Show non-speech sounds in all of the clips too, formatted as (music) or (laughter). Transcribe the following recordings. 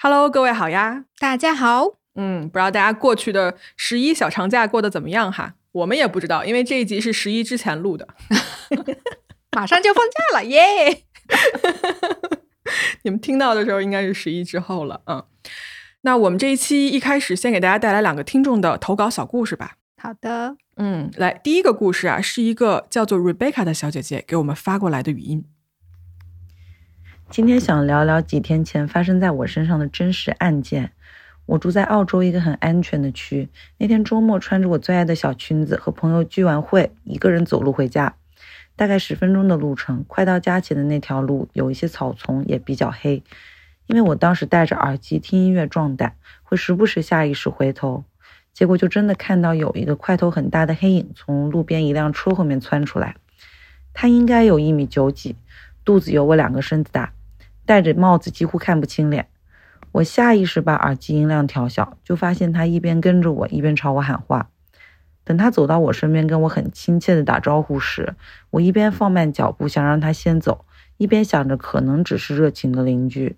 Hello，各位好呀！大家好。嗯，不知道大家过去的十一小长假过得怎么样哈？我们也不知道，因为这一集是十一之前录的，(laughs) 马上就放假了耶！(laughs) 你们听到的时候应该是十一之后了。嗯，那我们这一期一开始先给大家带来两个听众的投稿小故事吧。好的。嗯，来，第一个故事啊，是一个叫做 Rebecca 的小姐姐给我们发过来的语音。今天想聊聊几天前发生在我身上的真实案件。我住在澳洲一个很安全的区。那天周末，穿着我最爱的小裙子，和朋友聚完会，一个人走路回家，大概十分钟的路程。快到家前的那条路有一些草丛，也比较黑。因为我当时戴着耳机听音乐壮胆，会时不时下意识回头，结果就真的看到有一个块头很大的黑影从路边一辆车后面窜出来。他应该有一米九几，肚子有我两个身子大。戴着帽子几乎看不清脸，我下意识把耳机音量调小，就发现他一边跟着我，一边朝我喊话。等他走到我身边，跟我很亲切的打招呼时，我一边放慢脚步想让他先走，一边想着可能只是热情的邻居。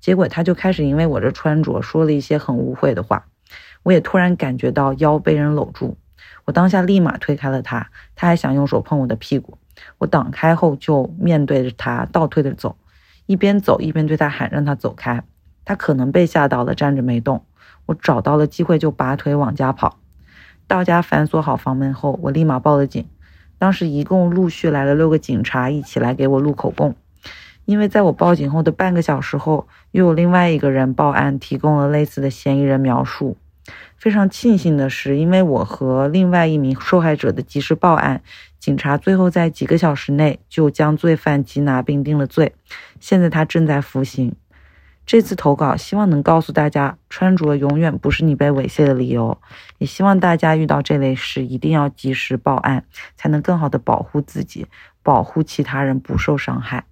结果他就开始因为我这穿着说了一些很污秽的话，我也突然感觉到腰被人搂住，我当下立马推开了他，他还想用手碰我的屁股，我挡开后就面对着他倒退着走。一边走一边对他喊，让他走开。他可能被吓到了，站着没动。我找到了机会就拔腿往家跑。到家反锁好房门后，我立马报了警。当时一共陆续来了六个警察，一起来给我录口供。因为在我报警后的半个小时后，又有另外一个人报案，提供了类似的嫌疑人描述。非常庆幸的是，因为我和另外一名受害者的及时报案。警察最后在几个小时内就将罪犯缉拿并定了罪，现在他正在服刑。这次投稿希望能告诉大家，穿着永远不是你被猥亵的理由，也希望大家遇到这类事一定要及时报案，才能更好的保护自己，保护其他人不受伤害。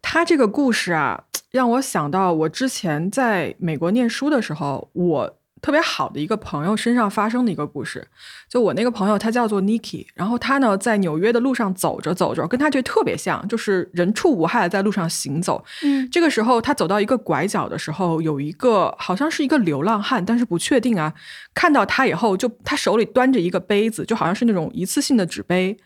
他这个故事啊，让我想到我之前在美国念书的时候，我。特别好的一个朋友身上发生的一个故事，就我那个朋友，他叫做 Niki，然后他呢在纽约的路上走着走着，跟他这特别像，就是人畜无害的在路上行走。嗯，这个时候他走到一个拐角的时候，有一个好像是一个流浪汉，但是不确定啊。看到他以后，就他手里端着一个杯子，就好像是那种一次性的纸杯，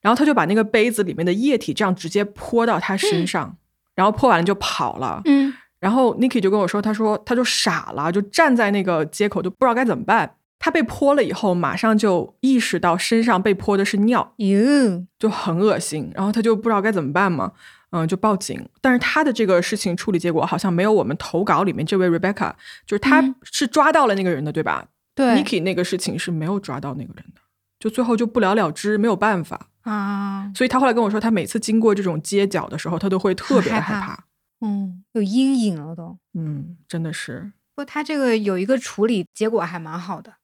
然后他就把那个杯子里面的液体这样直接泼到他身上，然后泼完了就跑了。嗯。然后 Niki 就跟我说：“他说他就傻了，就站在那个街口，就不知道该怎么办。他被泼了以后，马上就意识到身上被泼的是尿，哟，就很恶心。然后他就不知道该怎么办嘛，嗯，就报警。但是他的这个事情处理结果好像没有我们投稿里面这位 Rebecca，就是他是抓到了那个人的，对吧？对，Niki 那个事情是没有抓到那个人的，就最后就不了了之，没有办法啊。所以他后来跟我说，他每次经过这种街角的时候，他都会特别的害怕。”嗯，有阴影了都。嗯，真的是。不过他这个有一个处理结果还蛮好的，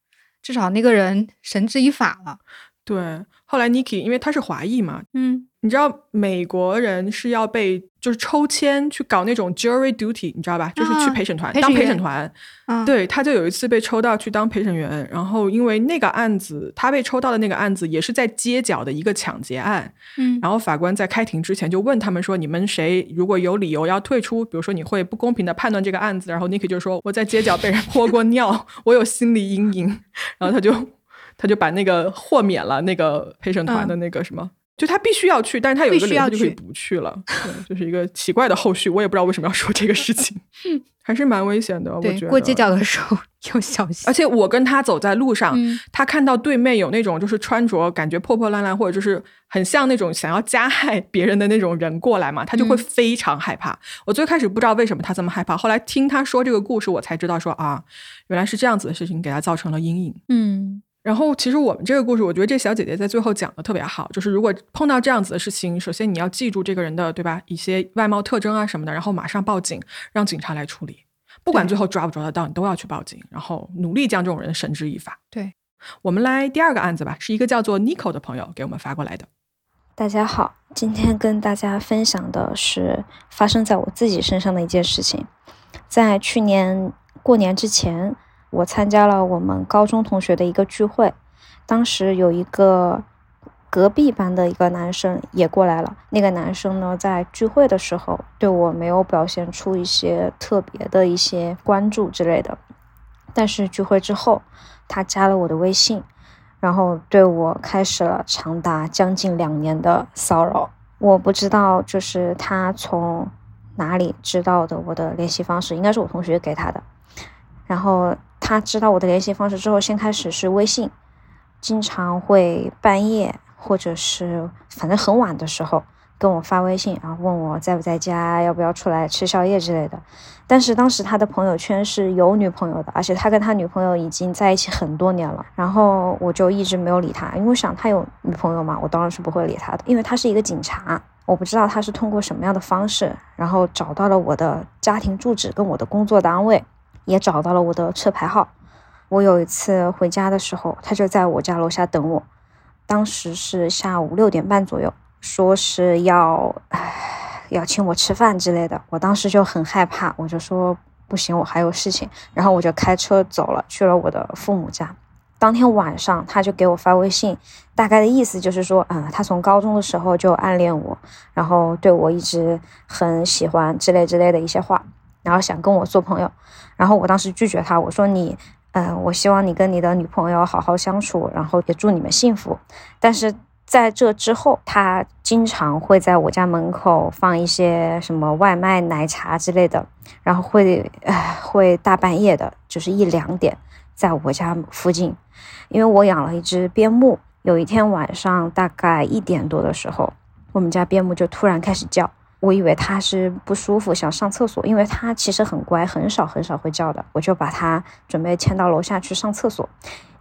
至少那个人绳之以法了。对，后来 Niki 因为他是华裔嘛，嗯。你知道美国人是要被就是抽签去搞那种 jury duty，你知道吧？就是去陪审团当陪审团。对，他就有一次被抽到去当陪审员，然后因为那个案子，他被抽到的那个案子也是在街角的一个抢劫案。嗯，然后法官在开庭之前就问他们说：“你们谁如果有理由要退出，比如说你会不公平的判断这个案子？”然后 Niki 就说：“我在街角被人泼过尿，(laughs) 我有心理阴影。”然后他就他就把那个豁免了那个陪审团的那个什么。就他必须要去，但是他有一个理由就可以不去了，对，(laughs) 就是一个奇怪的后续，我也不知道为什么要说这个事情，(laughs) 还是蛮危险的。我觉得过街角的时候要小心。而且我跟他走在路上，他看到对面有那种就是穿着感觉破破烂烂，或者就是很像那种想要加害别人的那种人过来嘛，他就会非常害怕。我最开始不知道为什么他这么害怕，后来听他说这个故事，我才知道说啊，原来是这样子的事情给他造成了阴影。嗯。然后，其实我们这个故事，我觉得这小姐姐在最后讲的特别好，就是如果碰到这样子的事情，首先你要记住这个人的，对吧？一些外貌特征啊什么的，然后马上报警，让警察来处理。不管最后抓不抓得到，你都要去报警，然后努力将这种人绳之以法。对，我们来第二个案子吧，是一个叫做 Nico 的朋友给我们发过来的。大家好，今天跟大家分享的是发生在我自己身上的一件事情，在去年过年之前。我参加了我们高中同学的一个聚会，当时有一个隔壁班的一个男生也过来了。那个男生呢，在聚会的时候对我没有表现出一些特别的一些关注之类的，但是聚会之后，他加了我的微信，然后对我开始了长达将近两年的骚扰。我不知道，就是他从哪里知道的我的联系方式，应该是我同学给他的。然后他知道我的联系方式之后，先开始是微信，经常会半夜或者是反正很晚的时候跟我发微信，然后问我在不在家，要不要出来吃宵夜之类的。但是当时他的朋友圈是有女朋友的，而且他跟他女朋友已经在一起很多年了。然后我就一直没有理他，因为我想他有女朋友嘛，我当然是不会理他的。因为他是一个警察，我不知道他是通过什么样的方式，然后找到了我的家庭住址跟我的工作单位，也找到了我的车牌号。我有一次回家的时候，他就在我家楼下等我，当时是下午六点半左右，说是要唉。要请我吃饭之类的，我当时就很害怕，我就说不行，我还有事情，然后我就开车走了，去了我的父母家。当天晚上，他就给我发微信，大概的意思就是说，啊，他从高中的时候就暗恋我，然后对我一直很喜欢之类之类的一些话，然后想跟我做朋友。然后我当时拒绝他，我说你，嗯，我希望你跟你的女朋友好好相处，然后也祝你们幸福。但是。在这之后，他经常会在我家门口放一些什么外卖、奶茶之类的，然后会，呃，会大半夜的，就是一两点，在我家附近。因为我养了一只边牧，有一天晚上大概一点多的时候，我们家边牧就突然开始叫，我以为它是不舒服想上厕所，因为它其实很乖，很少很少会叫的，我就把它准备牵到楼下去上厕所，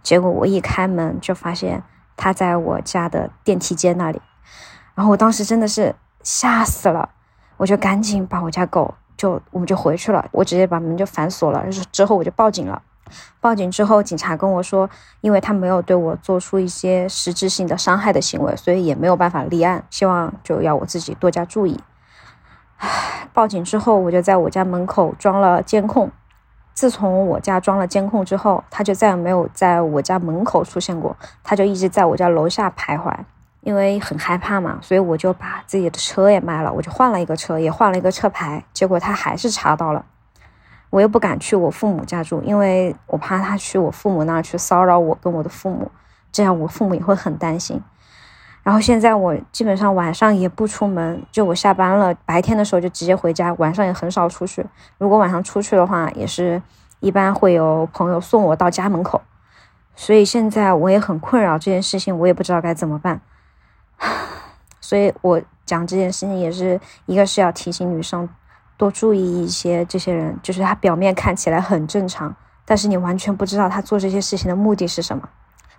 结果我一开门就发现。他在我家的电梯间那里，然后我当时真的是吓死了，我就赶紧把我家狗就我们就回去了，我直接把门就反锁了。之后我就报警了，报警之后警察跟我说，因为他没有对我做出一些实质性的伤害的行为，所以也没有办法立案，希望就要我自己多加注意。唉，(sighs) 报警之后我就在我家门口装了监控。自从我家装了监控之后，他就再也没有在我家门口出现过，他就一直在我家楼下徘徊。因为很害怕嘛，所以我就把自己的车也卖了，我就换了一个车，也换了一个车牌。结果他还是查到了，我又不敢去我父母家住，因为我怕他去我父母那去骚扰我跟我的父母，这样我父母也会很担心。然后现在我基本上晚上也不出门，就我下班了，白天的时候就直接回家，晚上也很少出去。如果晚上出去的话，也是一般会有朋友送我到家门口。所以现在我也很困扰这件事情，我也不知道该怎么办。(sighs) 所以我讲这件事情也是一个是要提醒女生多注意一些这些人，就是他表面看起来很正常，但是你完全不知道他做这些事情的目的是什么。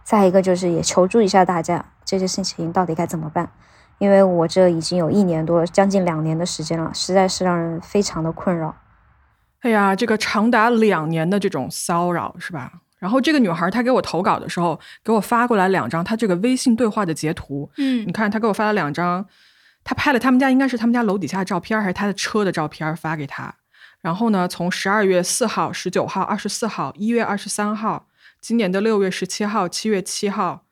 再一个就是也求助一下大家，这些事情到底该怎么办？因为我这已经有一年多，将近两年的时间了，实在是让人非常的困扰。哎呀，这个长达两年的这种骚扰是吧？然后这个女孩她给我投稿的时候，给我发过来两张她这个微信对话的截图。嗯，你看她给我发了两张，她拍了他们家应该是他们家楼底下的照片，还是她的车的照片发给她。然后呢，从十二月四号、十九号、二十四号、一月二十三号。今年的六月十七号、七月七号，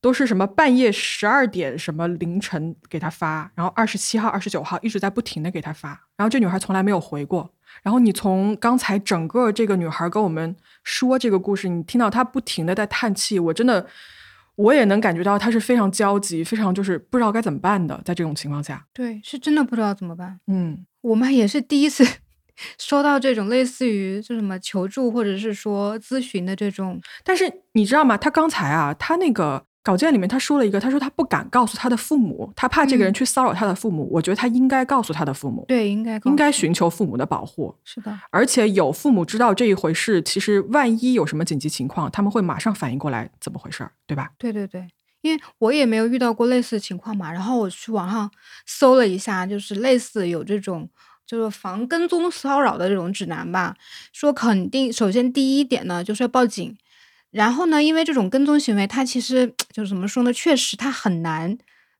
都是什么半夜十二点、什么凌晨给他发，然后二十七号、二十九号一直在不停的给他发，然后这女孩从来没有回过。然后你从刚才整个这个女孩跟我们说这个故事，你听到她不停的在叹气，我真的我也能感觉到她是非常焦急，非常就是不知道该怎么办的，在这种情况下，对，是真的不知道怎么办。嗯，我们也是第一次。收到这种类似于就什么求助或者是说咨询的这种，但是你知道吗？他刚才啊，他那个稿件里面他说了一个，他说他不敢告诉他的父母，他怕这个人去骚扰他的父母。我觉得他应该告诉他的父母，对，应该应该寻求父母的保护。是的，而且有父母知道这一回事，其实万一有什么紧急情况，他们会马上反应过来怎么回事儿，对吧？对对对，因为我也没有遇到过类似的情况嘛，然后我去网上搜了一下，就是类似有这种。就是防跟踪骚扰的这种指南吧，说肯定首先第一点呢就是要报警，然后呢，因为这种跟踪行为，它其实就是怎么说呢，确实它很难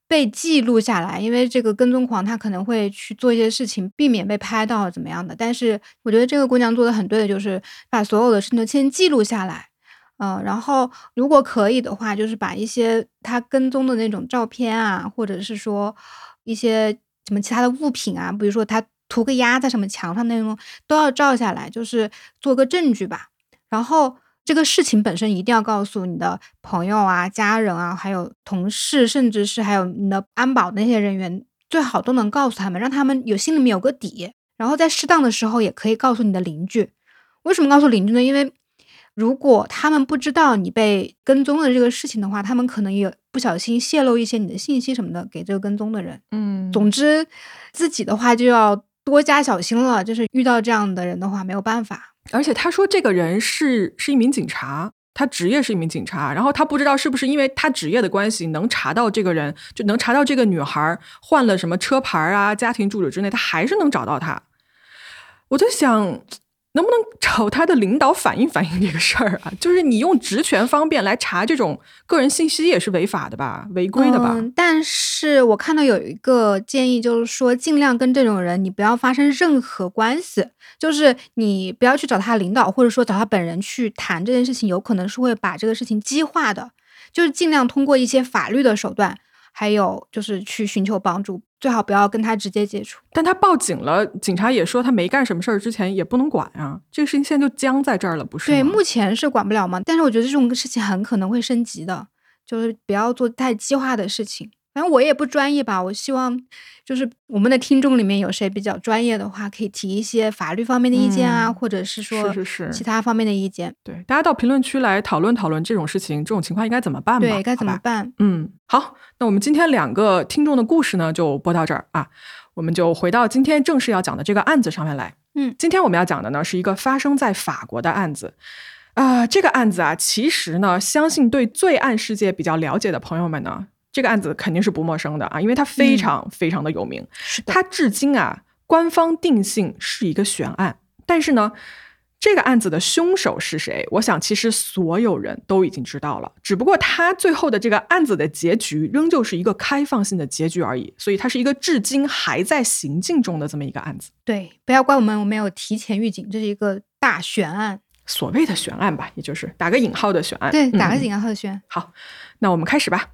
被记录下来，因为这个跟踪狂他可能会去做一些事情，避免被拍到怎么样的。但是我觉得这个姑娘做的很对的，就是把所有的事情都先记录下来。嗯、然后如果可以的话，就是把一些他跟踪的那种照片啊，或者是说一些什么其他的物品啊，比如说他涂个鸦在什么墙上那种，都要照下来，就是做个证据吧。然后这个事情本身一定要告诉你的朋友啊、家人啊，还有同事，甚至是还有你的安保那些人员，最好都能告诉他们，让他们有心里面有个底。然后在适当的时候，也可以告诉你的邻居。为什么告诉邻居呢？因为如果他们不知道你被跟踪的这个事情的话，他们可能也不小心泄露一些你的信息什么的给这个跟踪的人。嗯总之，自己的话就要多加小心了。就是遇到这样的人的话，没有办法。而且他说这个人是是一名警察，他职业是一名警察，然后他不知道是不是因为他职业的关系能查到这个人，就能查到这个女孩换了什么车牌啊、家庭住址之类，他还是能找到她。我在想。能不能找他的领导反映反映这个事儿啊？就是你用职权方便来查这种个人信息也是违法的吧，违规的吧？嗯，但是我看到有一个建议，就是说尽量跟这种人你不要发生任何关系，就是你不要去找他领导，或者说找他本人去谈这件事情，有可能是会把这个事情激化的。就是尽量通过一些法律的手段，还有就是去寻求帮助，最好不要跟他直接接触。但他报警了，警察也说他没干什么事儿，之前也不能管啊。这个事情现在就僵在这儿了，不是？对，目前是管不了嘛，但是我觉得这种事情很可能会升级的，就是不要做太激化的事情。反正我也不专业吧，我希望就是我们的听众里面有谁比较专业的话，可以提一些法律方面的意见啊，嗯或者是说是是是其他方面的意见。对，大家到评论区来讨论讨论这种事情，这种情况应该怎么办吧？对，该怎么？办？嗯，好，那我们今天两个听众的故事呢，就播到这儿啊，我们就回到今天正式要讲的这个案子上面来。嗯今天我们要讲的呢，是一个发生在法国的案子。啊、这个案子啊，其实呢，相信对罪案世界比较了解的朋友们呢，这个案子肯定是不陌生的啊，因为它非常非常的有名。是，它至今啊，官方定性是一个悬案，但是呢，这个案子的凶手是谁？我想其实所有人都已经知道了，只不过他最后的这个案子的结局仍旧是一个开放性的结局而已，所以它是一个至今还在行进中的这么一个案子。对，不要怪我们，我没有提前预警，这是一个大悬案。所谓的悬案吧，也就是打个引号的悬案。对，打个嗯引号的悬。好，那我们开始吧。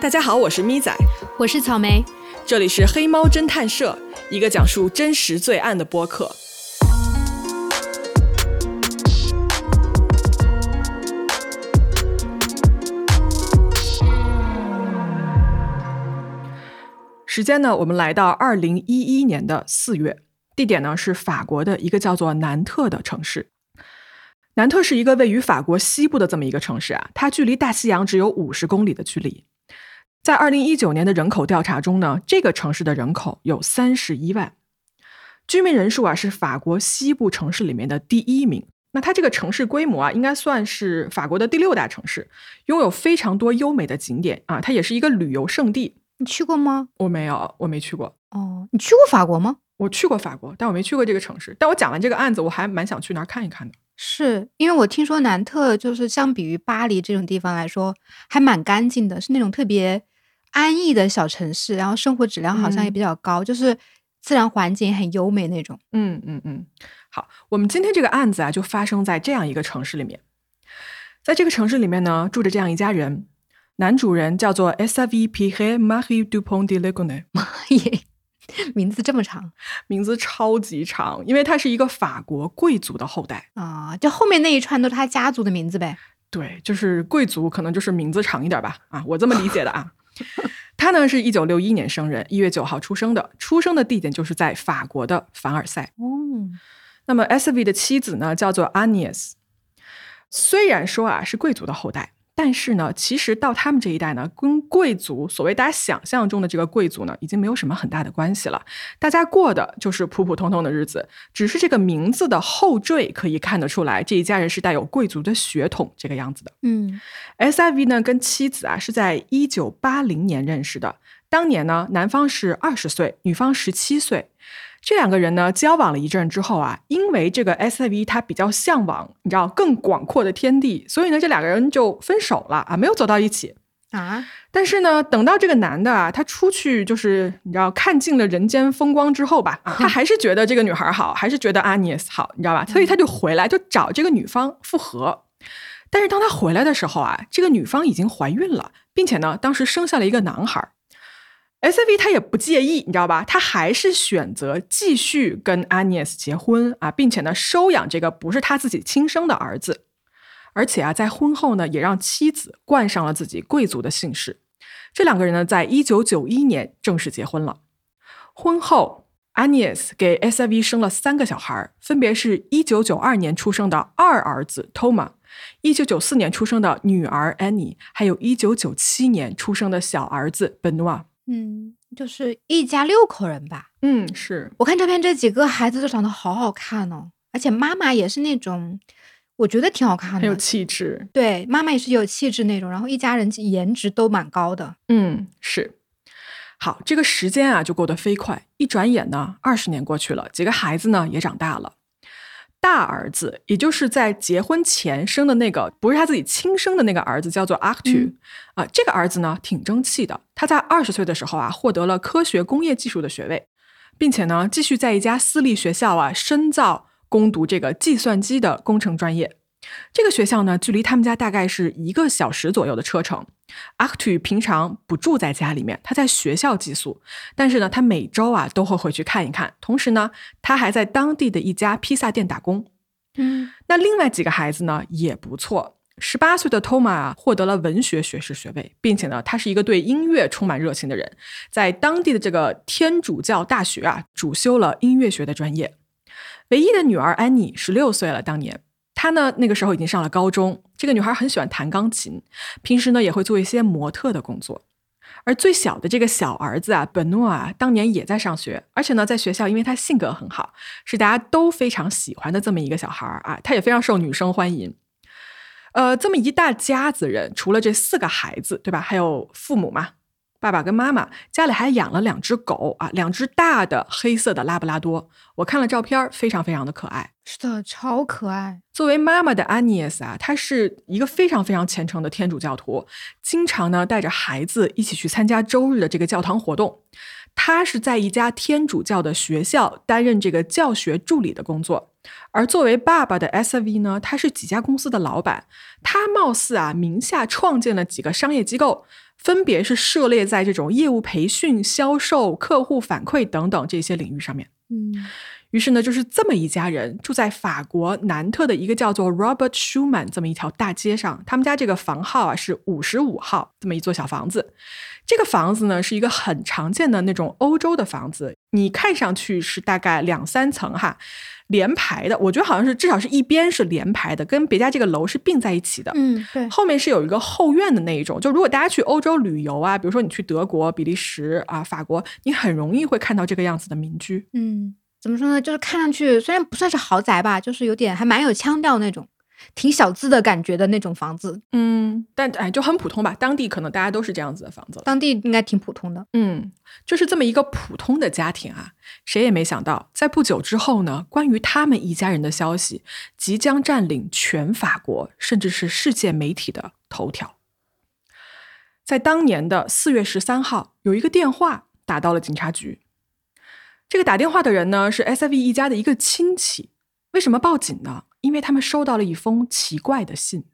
大家好，我是咪仔，我是草莓，这里是黑猫侦探社，一个讲述真实罪案的播客。时间呢，我们来到二零一一年的四月，地点呢是法国的一个叫做南特的城市。南特是一个位于法国西部的这么一个城市啊，它距离大西洋只有五十公里的距离。在二零一九年的人口调查中呢，这个城市的人口有三十一万，居民人数啊是法国西部城市里面的第一名。那它这个城市规模啊，应该算是法国的第六大城市，拥有非常多优美的景点啊，它也是一个旅游胜地。你去过吗？我没有，我没去过。哦，你去过法国吗？我去过法国，但我没去过这个城市。但我讲完这个案子，我还蛮想去那儿看一看的。是因为我听说南特就是相比于巴黎这种地方来说，还蛮干净的，是那种特别安逸的小城市，然后生活质量好像也嗯比较高，就是自然环境很优美那种。嗯嗯嗯，好，我们今天这个案子啊，就发生在这样一个城市里面。在这个城市里面呢，住着这样一家人，男主人叫做 S V Pierre Marie Dupont de Ligonnès，耶，(laughs) (laughs) 名字这么长名字超级长，因为他是一个法国贵族的后代。啊、就后面那一串都是他家族的名字呗。对，就是贵族，可能就是名字长一点吧。啊，我这么理解的啊。(laughs) 他呢是一九六一年生人，一月九号出生的，出生的地点就是在法国的凡尔赛。哦，那么 S V 的妻子呢，叫做 Agnes。虽然说啊是贵族的后代，但是呢，其实到他们这一代呢，跟贵族所谓大家想象中的这个贵族呢，已经没有什么很大的关系了。大家过的就是普普通通的日子，只是这个名字的后缀可以看得出来，这一家人是带有贵族的血统这个样子的。嗯 S I V 呢跟妻子啊是在一九八零年认识的，当年呢男方是二十岁，女方十七岁。这两个人呢交往了一阵之后啊，因为这个 S I V 他比较向往你知道更广阔的天地，所以呢这两个人就分手了啊，没有走到一起。啊，但是呢，等到这个男的啊，他出去就是你知道看尽了人间风光之后吧，啊 (laughs) 他还是觉得这个女孩好，还是觉得阿尼斯好，你知道吧？所以他就回来就找这个女方复合。但是当他回来的时候啊，这个女方已经怀孕了，并且呢，当时生下了一个男孩。S V 他也不介意，你知道吧？他还是选择继续跟 Agnes 结婚啊，并且呢，收养这个不是他自己亲生的儿子。而且啊，在婚后呢，也让妻子冠上了自己贵族的姓氏。这两个人呢，在一九九一年正式结婚了。婚后，Agnes 给 S I V 生了三个小孩，分别是一九九二年出生的二儿子 Toma，一九九四年出生的女儿 Annie，还有一九九七年出生的小儿子 Benoit。嗯，就是一家六口人吧。嗯，是我看照片，这几个孩子都长得好好看哦，而且妈妈也是那种，我觉得挺好看的很有。气质。对，妈妈也是有气质那种，然后一家人颜值都蛮高的。嗯，是。好，这个时间啊就过得飞快，一转眼呢，二十年过去了，几个孩子呢也长大了。大儿子，也就是在结婚前生的那个，不是他自己亲生的那个儿子，叫做 Artu 啊、这个儿子呢挺争气的，他在二十岁的时候啊获得了科学工业技术的学位，并且呢继续在一家私立学校啊深造攻读这个计算机的工程专业。这个学校呢，距离他们家大概是一个小时左右的车程。阿克图平常不住在家里面，他在学校寄宿，但是呢，他每周啊都会回去看一看。同时呢，他还在当地的一家披萨店打工。嗯那另外几个孩子呢也不错。十八岁的 Toma 啊，获得了文学学士学位，并且呢，他是一个对音乐充满热情的人，在当地的这个天主教大学啊，主修了音乐学的专业。唯一的女儿安妮十六岁了，当年她呢那个时候已经上了高中。这个女孩很喜欢弹钢琴，平时呢也会做一些模特的工作。而最小的这个小儿子啊，本诺啊，当年也在上学，而且呢，在学校，因为他性格很好，是大家都非常喜欢的这么一个小孩儿啊，他也非常受女生欢迎。呃，这么一大家子人，除了这四个孩子，对吧？还有父母嘛，爸爸跟妈妈，家里还养了两只狗啊，两只大的黑色的拉布拉多。我看了照片，非常非常的可爱。是的，超可爱。作为妈妈的安妮斯啊，她是一个非常非常虔诚的天主教徒，经常呢带着孩子一起去参加周日的这个教堂活动。她是在一家天主教的学校担任这个教学助理的工作，而作为爸爸的 S V 呢，他是几家公司的老板，他貌似啊名下创建了几个商业机构，分别是涉猎在这种业务培训、销售、客户反馈等等这些领域上面。嗯于是呢，就是这么一家人住在法国南特的一个叫做 Robert Schumann 这么一条大街上。他们家这个房号啊是五十五号，这么一座小房子。这个房子呢是一个很常见的那种欧洲的房子，你看上去是大概两三层哈，连排的。我觉得好像是至少是一边是连排的，跟别家这个楼是并在一起的。嗯，对，后面是有一个后院的那一种，就如果大家去欧洲旅游啊，比如说你去德国、比利时啊、法国，你很容易会看到这个样子的民居。嗯，怎么说呢？就是看上去虽然不算是豪宅吧，就是有点还蛮有腔调那种，挺小资的感觉的那种房子。嗯，但哎，就很普通吧。当地可能大家都是这样子的房子了。当地应该挺普通的。嗯，就是这么一个普通的家庭啊，谁也没想到，在不久之后呢，关于他们一家人的消息即将占领全法国，甚至是世界媒体的头条。在当年的四月十三号，有一个电话打到了警察局。这个打电话的人呢，是 S V 一家的一个亲戚。为什么报警呢？因为他们收到了一封奇怪的信。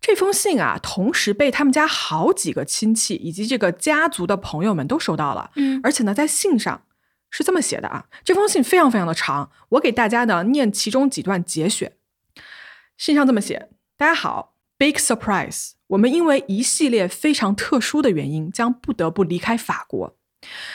这封信啊，同时被他们家好几个亲戚以及这个家族的朋友们都收到了。嗯而且呢，在信上是这么写的啊，这封信非常非常的长，我给大家呢念其中几段节选。信上这么写：大家好，Big surprise，我们因为一系列非常特殊的原因，将不得不离开法国。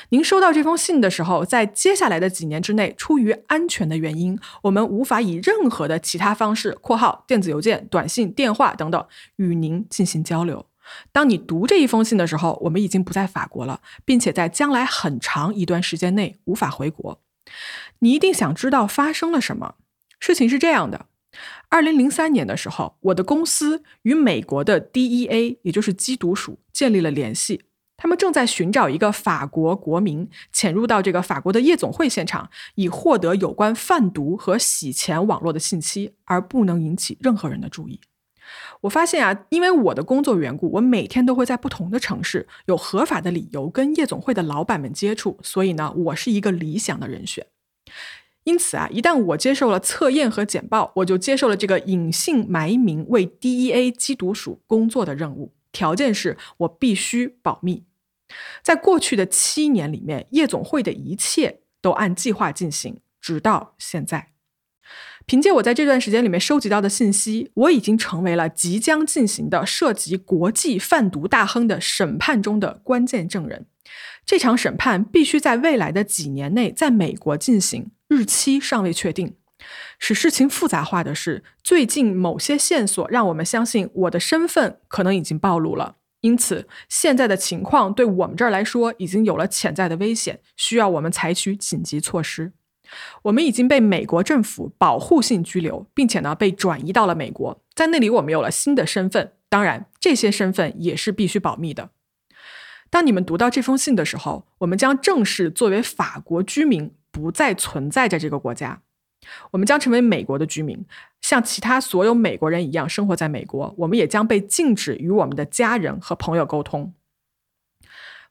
您收到这封信的时候，在接下来的几年之内，出于安全的原因，我们无法以任何的其他方式（括号电子邮件、短信、电话等等）与您进行交流。当你读这一封信的时候，我们已经不在法国了，并且在将来很长一段时间内无法回国。你一定想知道发生了什么。事情是这样的：二零零三年的时候，我的公司与美国的 DEA，也就是缉毒署建立了联系。他们正在寻找一个法国国民潜入到这个法国的夜总会现场，以获得有关贩毒和洗钱网络的信息，而不能引起任何人的注意。我发现啊，因为我的工作缘故，我每天都会在不同的城市，有合法的理由跟夜总会的老板们接触，所以呢，我是一个理想的人选。因此啊，一旦我接受了测验和简报，我就接受了这个隐姓埋名为 DEA 缉毒署工作的任务，条件是我必须保密。在过去的七年里面，夜总会的一切都按计划进行，直到现在。凭借我在这段时间里面收集到的信息，我已经成为了即将进行的涉及国际贩毒大亨的审判中的关键证人。这场审判必须在未来的几年内在美国进行，日期尚未确定。使事情复杂化的是，最近某些线索让我们相信我的身份可能已经暴露了，因此现在的情况对我们这儿来说已经有了潜在的危险，需要我们采取紧急措施。我们已经被美国政府保护性拘留，并且呢被转移到了美国，在那里我们有了新的身份。当然，这些身份也是必须保密的。当你们读到这封信的时候，我们将正式作为法国居民，不再存在在这个国家。我们将成为美国的居民，像其他所有美国人一样生活在美国。我们也将被禁止与我们的家人和朋友沟通。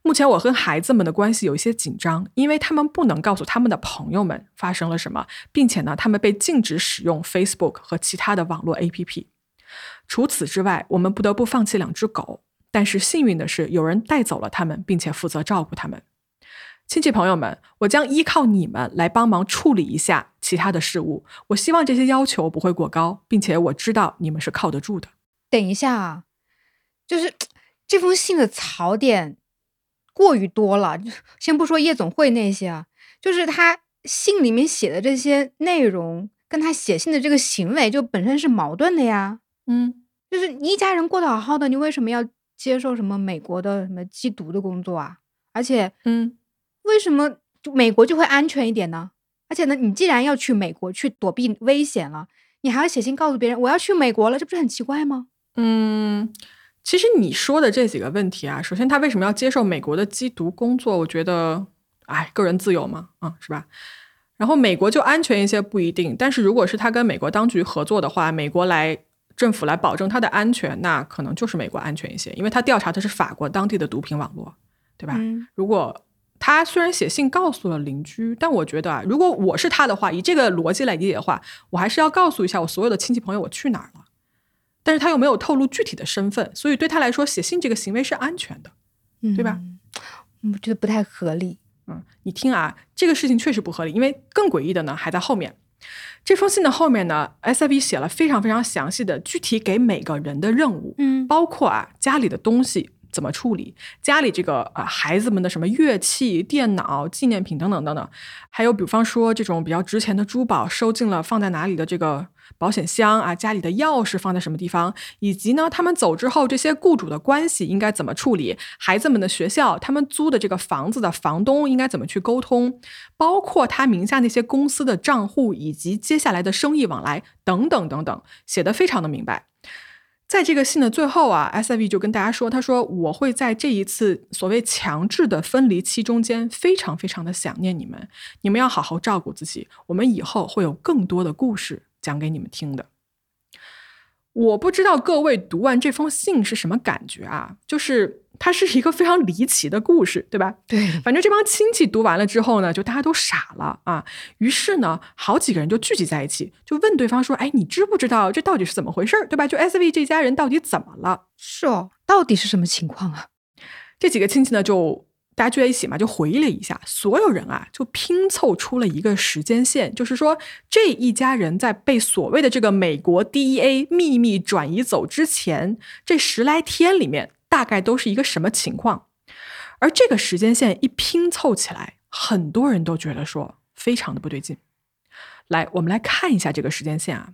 目前我和孩子们的关系有一些紧张，因为他们不能告诉他们的朋友们发生了什么，并且呢，他们被禁止使用 Facebook 和其他的网络 APP。除此之外，我们不得不放弃两只狗，但是幸运的是，有人带走了他们，并且负责照顾他们。亲戚朋友们，我将依靠你们来帮忙处理一下其他的事物。我希望这些要求不会过高，并且我知道你们是靠得住的。等一下啊，就是这封信的槽点。过于多了，先不说夜总会那些啊，就是他信里面写的这些内容，跟他写信的这个行为就本身是矛盾的呀。嗯，就是你一家人过得好好的，你为什么要接受什么美国的什么缉毒的工作啊？而且，嗯，为什么就美国就会安全一点呢？而且呢，你既然要去美国去躲避危险了，你还要写信告诉别人我要去美国了，这不是很奇怪吗？嗯。其实你说的这几个问题啊，首先他为什么要接受美国的缉毒工作？我觉得，哎，个人自由嘛，啊，是吧？然后美国就安全一些不一定，但是如果是他跟美国当局合作的话，美国来政府来保证他的安全，那可能就是美国安全一些，因为他调查的是法国当地的毒品网络，对吧？如果他虽然写信告诉了邻居，但我觉得啊，如果我是他的话，以这个逻辑来理解的话，我还是要告诉一下我所有的亲戚朋友我去哪儿了。但是他又没有透露具体的身份，所以对他来说，写信这个行为是安全的，对吧？我觉得不太合理。嗯，你听啊，这个事情确实不合理，因为更诡异的呢还在后面。这封信的后面呢，S I B 写了非常非常详细的具体给每个人的任务，嗯，包括啊家里的东西怎么处理，家里这个啊孩子们的什么乐器、电脑、纪念品等等等等，还有比方说这种比较值钱的珠宝收进了放在哪里的这个。保险箱啊，家里的钥匙放在什么地方，以及呢，他们走之后，这些雇主的关系应该怎么处理？孩子们的学校，他们租的这个房子的房东应该怎么去沟通？包括他名下那些公司的账户，以及接下来的生意往来等等等等，写的非常的明白。在这个信的最后啊，S I V 就跟大家说，他说我会在这一次所谓强制的分离期中间，非常非常的想念你们，你们要好好照顾自己，我们以后会有更多的故事。讲给你们听的，我不知道各位读完这封信是什么感觉啊？就是它是一个非常离奇的故事，对吧？对，反正这帮亲戚读完了之后呢，就大家都傻了啊。于是呢，好几个人就聚集在一起，就问对方说：“哎，你知不知道这到底是怎么回事儿？对吧？就 S V 这家人到底怎么了？是哦，到底是什么情况啊？”这几个亲戚呢，就。大家聚在一起嘛，就回忆了一下，所有人啊，就拼凑出了一个时间线，就是说这一家人在被所谓的这个美国 DEA 秘密转移走之前，这十来天里面大概都是一个什么情况？而这个时间线一拼凑起来，很多人都觉得说非常的不对劲。来，我们来看一下这个时间线啊，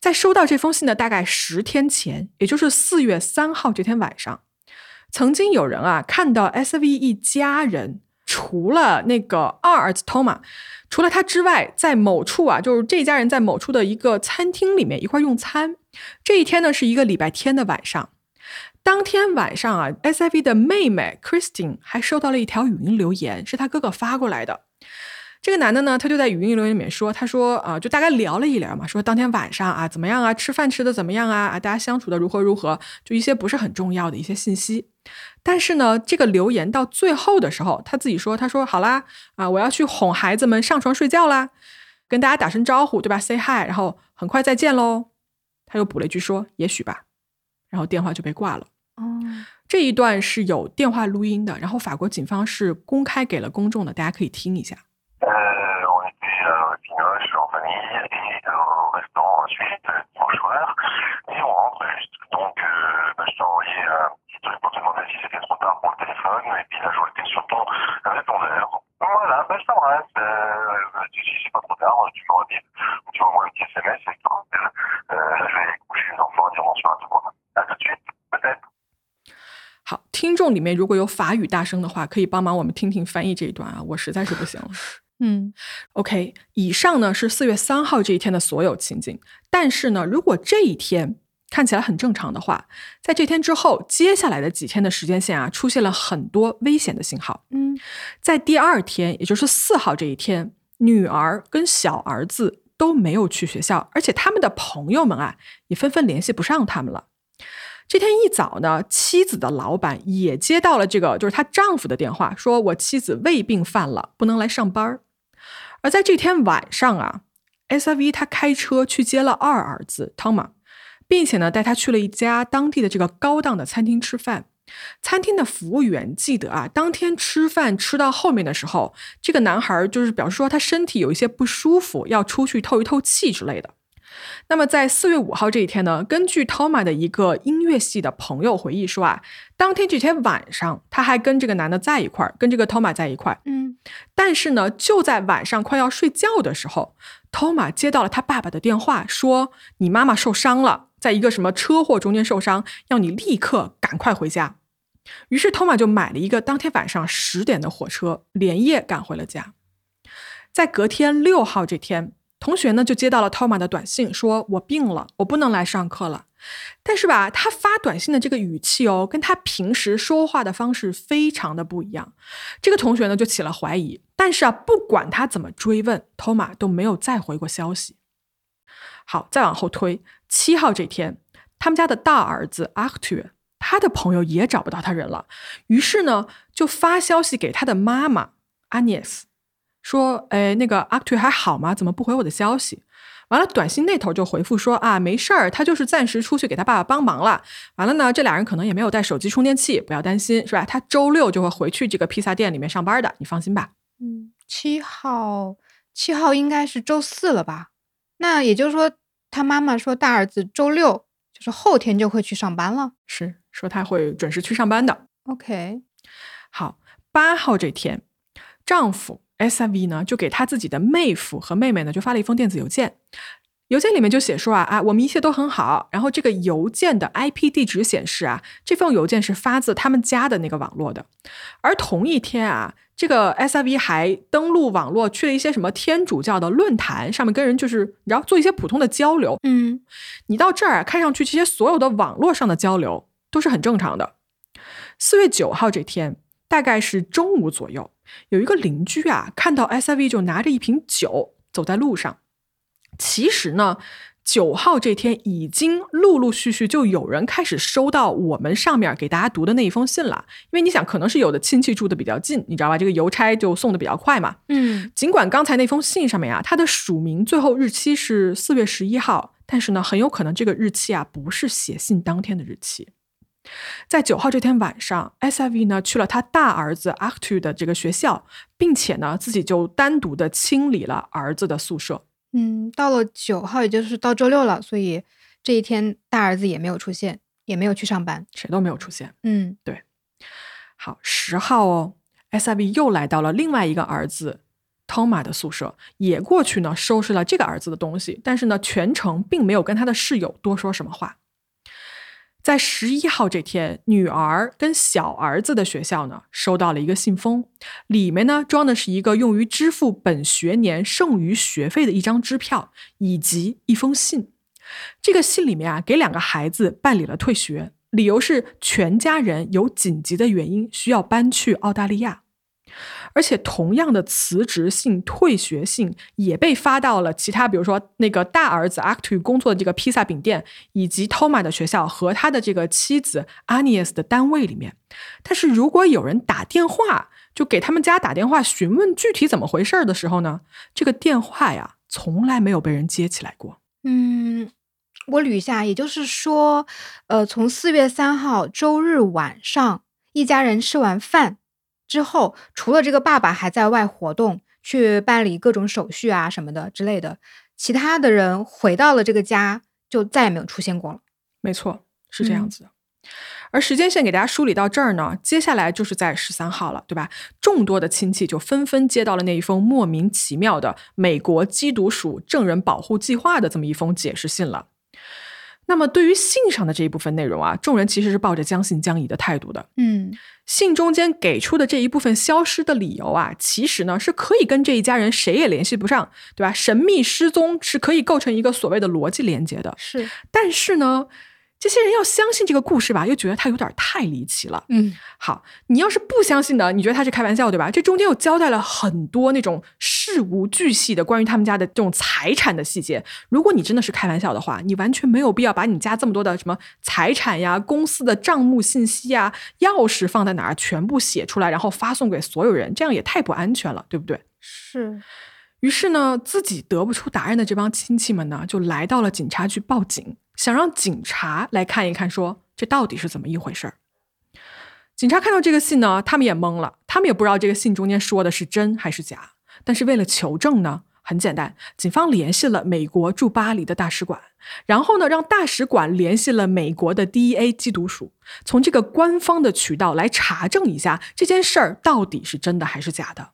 在收到这封信的大概十天前，也就是四月三号这天晚上。曾经有人啊看到 S V 一家人，除了那个阿尔兹托马，除了他之外，在某处啊，就是这家人在某处的一个餐厅里面一块用餐。这一天呢是一个礼拜天的晚上。当天晚上啊，S I V 的妹妹 Christine 还收到了一条语音留言，是他哥哥发过来的。这个男的呢，他就在语音留言里面说，他说啊、就大概聊了一聊嘛，说当天晚上啊怎么样啊，吃饭吃的怎么样啊，啊大家相处的如何如何，就一些不是很重要的一些信息。但是呢，这个留言到最后的时候，他自己说，他说好啦，啊我要去哄孩子们上床睡觉啦，跟大家打声招呼，对吧？say hi，然后很快再见喽。他又补了一句说也许吧，然后电话就被挂了。这一段是有电话录音的，然后法国警方是公开给了公众的，大家可以听一下。好，听众里面如果有法语大声的话，可以帮忙我们听听翻译这一段啊，我实在是不行了。(laughs) 嗯 OK，以上呢是四月三号这一天的所有情景，但是呢，如果这一天看起来很正常的话，在这天之后，接下来的几天的时间线啊，出现了很多危险的信号。嗯在第二天，也就是四号这一天，女儿跟小儿子都没有去学校，而且他们的朋友们啊，也纷纷联系不上他们了。这天一早呢，妻子的老板也接到了这个就是她丈夫的电话，说我妻子胃病犯了，不能来上班儿。而在这天晚上啊，S R V 他开车去接了二儿子汤马，并且呢带他去了一家当地的这个高档的餐厅吃饭。餐厅的服务员记得啊，当天吃饭吃到后面的时候，这个男孩就是表示说他身体有一些不舒服，要出去透一透气之类的。那么在四月五号这一天呢，根据 Toma 的一个音乐系的朋友回忆说啊，当天这天晚上他还跟这个男的在一块儿，跟这个 Toma 在一块儿。嗯但是呢，就在晚上快要睡觉的时候，Toma 接到了他爸爸的电话，说你妈妈受伤了，在一个什么车祸中间受伤，要你立刻赶快回家。于是 Toma 就买了一个当天晚上十点的火车，连夜赶回了家。在隔天六号这天，同学呢就接到了 Toma 的短信，说我病了，我不能来上课了。但是吧，他发短信的这个语气哦，跟他平时说话的方式非常的不一样。这个同学呢就起了怀疑，但是啊，不管他怎么追问，托马都没有再回过消息。好，再往后推，七号这天，他们家的大儿子阿克特，他的朋友也找不到他人了，于是呢，就发消息给他的妈妈阿涅斯，说：“哎，那个阿克图还好吗？怎么不回我的消息？”完了，短信那头就回复说：“啊，没事儿，他就是暂时出去给他爸爸帮忙了。完了呢，这俩人可能也没有带手机充电器，不要担心，是吧？他周六就会回去这个披萨店里面上班的，你放心吧。”嗯，七号七号应该是周四了吧？那也就是说，他妈妈说大儿子周六就是后天就会去上班了。是说他会准时去上班的。OK，好，八号这天，丈夫 S I V 呢就给他自己的妹夫和妹妹呢就发了一封电子邮件，邮件里面就写说啊啊，我们一切都很好。然后这个邮件的 IP 地址显示啊，这封邮件是发自他们家的那个网络的。而同一天啊，这个 S I V 还登录网络去了一些什么天主教的论坛上面跟人就是然后做一些普通的交流。嗯你到这儿啊看上去这些所有的网络上的交流都是很正常的。四月九号这天，大概是中午左右，有一个邻居啊看到 S I V 就拿着一瓶酒走在路上。其实呢，九号这天已经陆陆续续就有人开始收到我们上面给大家读的那一封信了。因为你想，可能是有的亲戚住的比较近，你知道吧？这个邮差就送的比较快嘛。嗯尽管刚才那封信上面啊，它的署名最后日期是四月十一号，但是呢，很有可能这个日期啊不是写信当天的日期。在九号这天晚上，S I V 呢去了他大儿子 a c t u 的这个学校，并且呢自己就单独的清理了儿子的宿舍。嗯，到了九号，也就是到周六了，所以这一天大儿子也没有出现，也没有去上班。谁都没有出现。嗯对好，十号哦，S I V 又来到了另外一个儿子 Toma 的宿舍，也过去呢收拾了这个儿子的东西，但是呢全程并没有跟他的室友多说什么话。在十一号这天，女儿跟小儿子的学校呢收到了一个信封，里面呢装的是一个用于支付本学年剩余学费的一张支票，以及一封信。这个信里面啊，给两个孩子办理了退学，理由是全家人有紧急的原因需要搬去澳大利亚。而且同样的辞职信、退学信也被发到了其他，比如说那个大儿子 Actu 工作的这个披萨饼店，以及 Toma 的学校和他的这个妻子 Anias 的单位里面。但是如果有人打电话，就给他们家打电话询问具体怎么回事的时候呢，这个电话呀从来没有被人接起来过。嗯，我捋一下，也就是说，呃，从四月三号周日晚上，一家人吃完饭。之后，除了这个爸爸还在外活动，去办理各种手续啊什么的之类的，其他的人回到了这个家，就再也没有出现过了。没错，是这样子的。而时间线给大家梳理到这儿呢，接下来就是在十三号了，对吧？众多的亲戚就纷纷接到了那一封莫名其妙的美国缉毒署证人保护计划的这么一封解释信了。那么，对于信上的这一部分内容啊，众人其实是抱着将信将疑的态度的。嗯，信中间给出的这一部分消失的理由啊，其实呢是可以跟这一家人谁也联系不上，对吧？神秘失踪是可以构成一个所谓的逻辑连接的。是，但是呢。这些人要相信这个故事吧，又觉得他有点太离奇了。嗯，好，你要是不相信的，你觉得他是开玩笑，对吧？这中间又交代了很多那种事无巨细的关于他们家的这种财产的细节。如果你真的是开玩笑的话，你完全没有必要把你家这么多的什么财产呀、公司的账目信息呀、钥匙放在哪儿全部写出来，然后发送给所有人，这样也太不安全了，对不对？是。于是呢，自己得不出答案的这帮亲戚们呢，就来到了警察局报警。想让警察来看一看，说这到底是怎么一回事儿。警察看到这个信呢，他们也懵了，他们也不知道这个信中间说的是真还是假。但是为了求证呢，很简单，警方联系了美国驻巴黎的大使馆，然后呢，让大使馆联系了美国的 DEA 缉毒署，从这个官方的渠道来查证一下这件事儿到底是真的还是假的。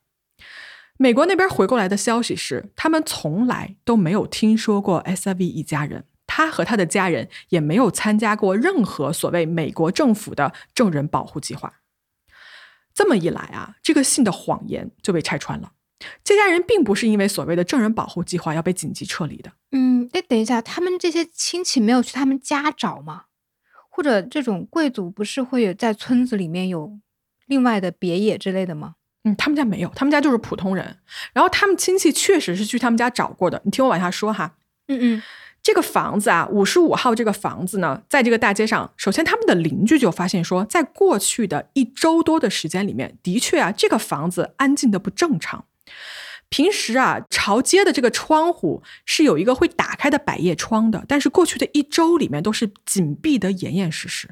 美国那边回过来的消息是，他们从来都没有听说过 SIV 一家人。他和他的家人也没有参加过任何所谓美国政府的证人保护计划。这么一来啊，这个信的谎言就被拆穿了。这家人并不是因为所谓的证人保护计划要被紧急撤离的。嗯，哎，等一下，他们这些亲戚没有去他们家找吗？或者这种贵族不是会有在村子里面有另外的别野之类的吗？嗯，他们家没有，他们家就是普通人。然后他们亲戚确实是去他们家找过的。你听我往下说哈。嗯嗯。这个房子啊，五十五号这个房子呢，在这个大街上，首先他们的邻居就发现说，在过去的一周多的时间里面，的确啊，这个房子安静的不正常。平时啊，朝街的这个窗户是有一个会打开的百叶窗的，但是过去的一周里面都是紧闭的严严实实。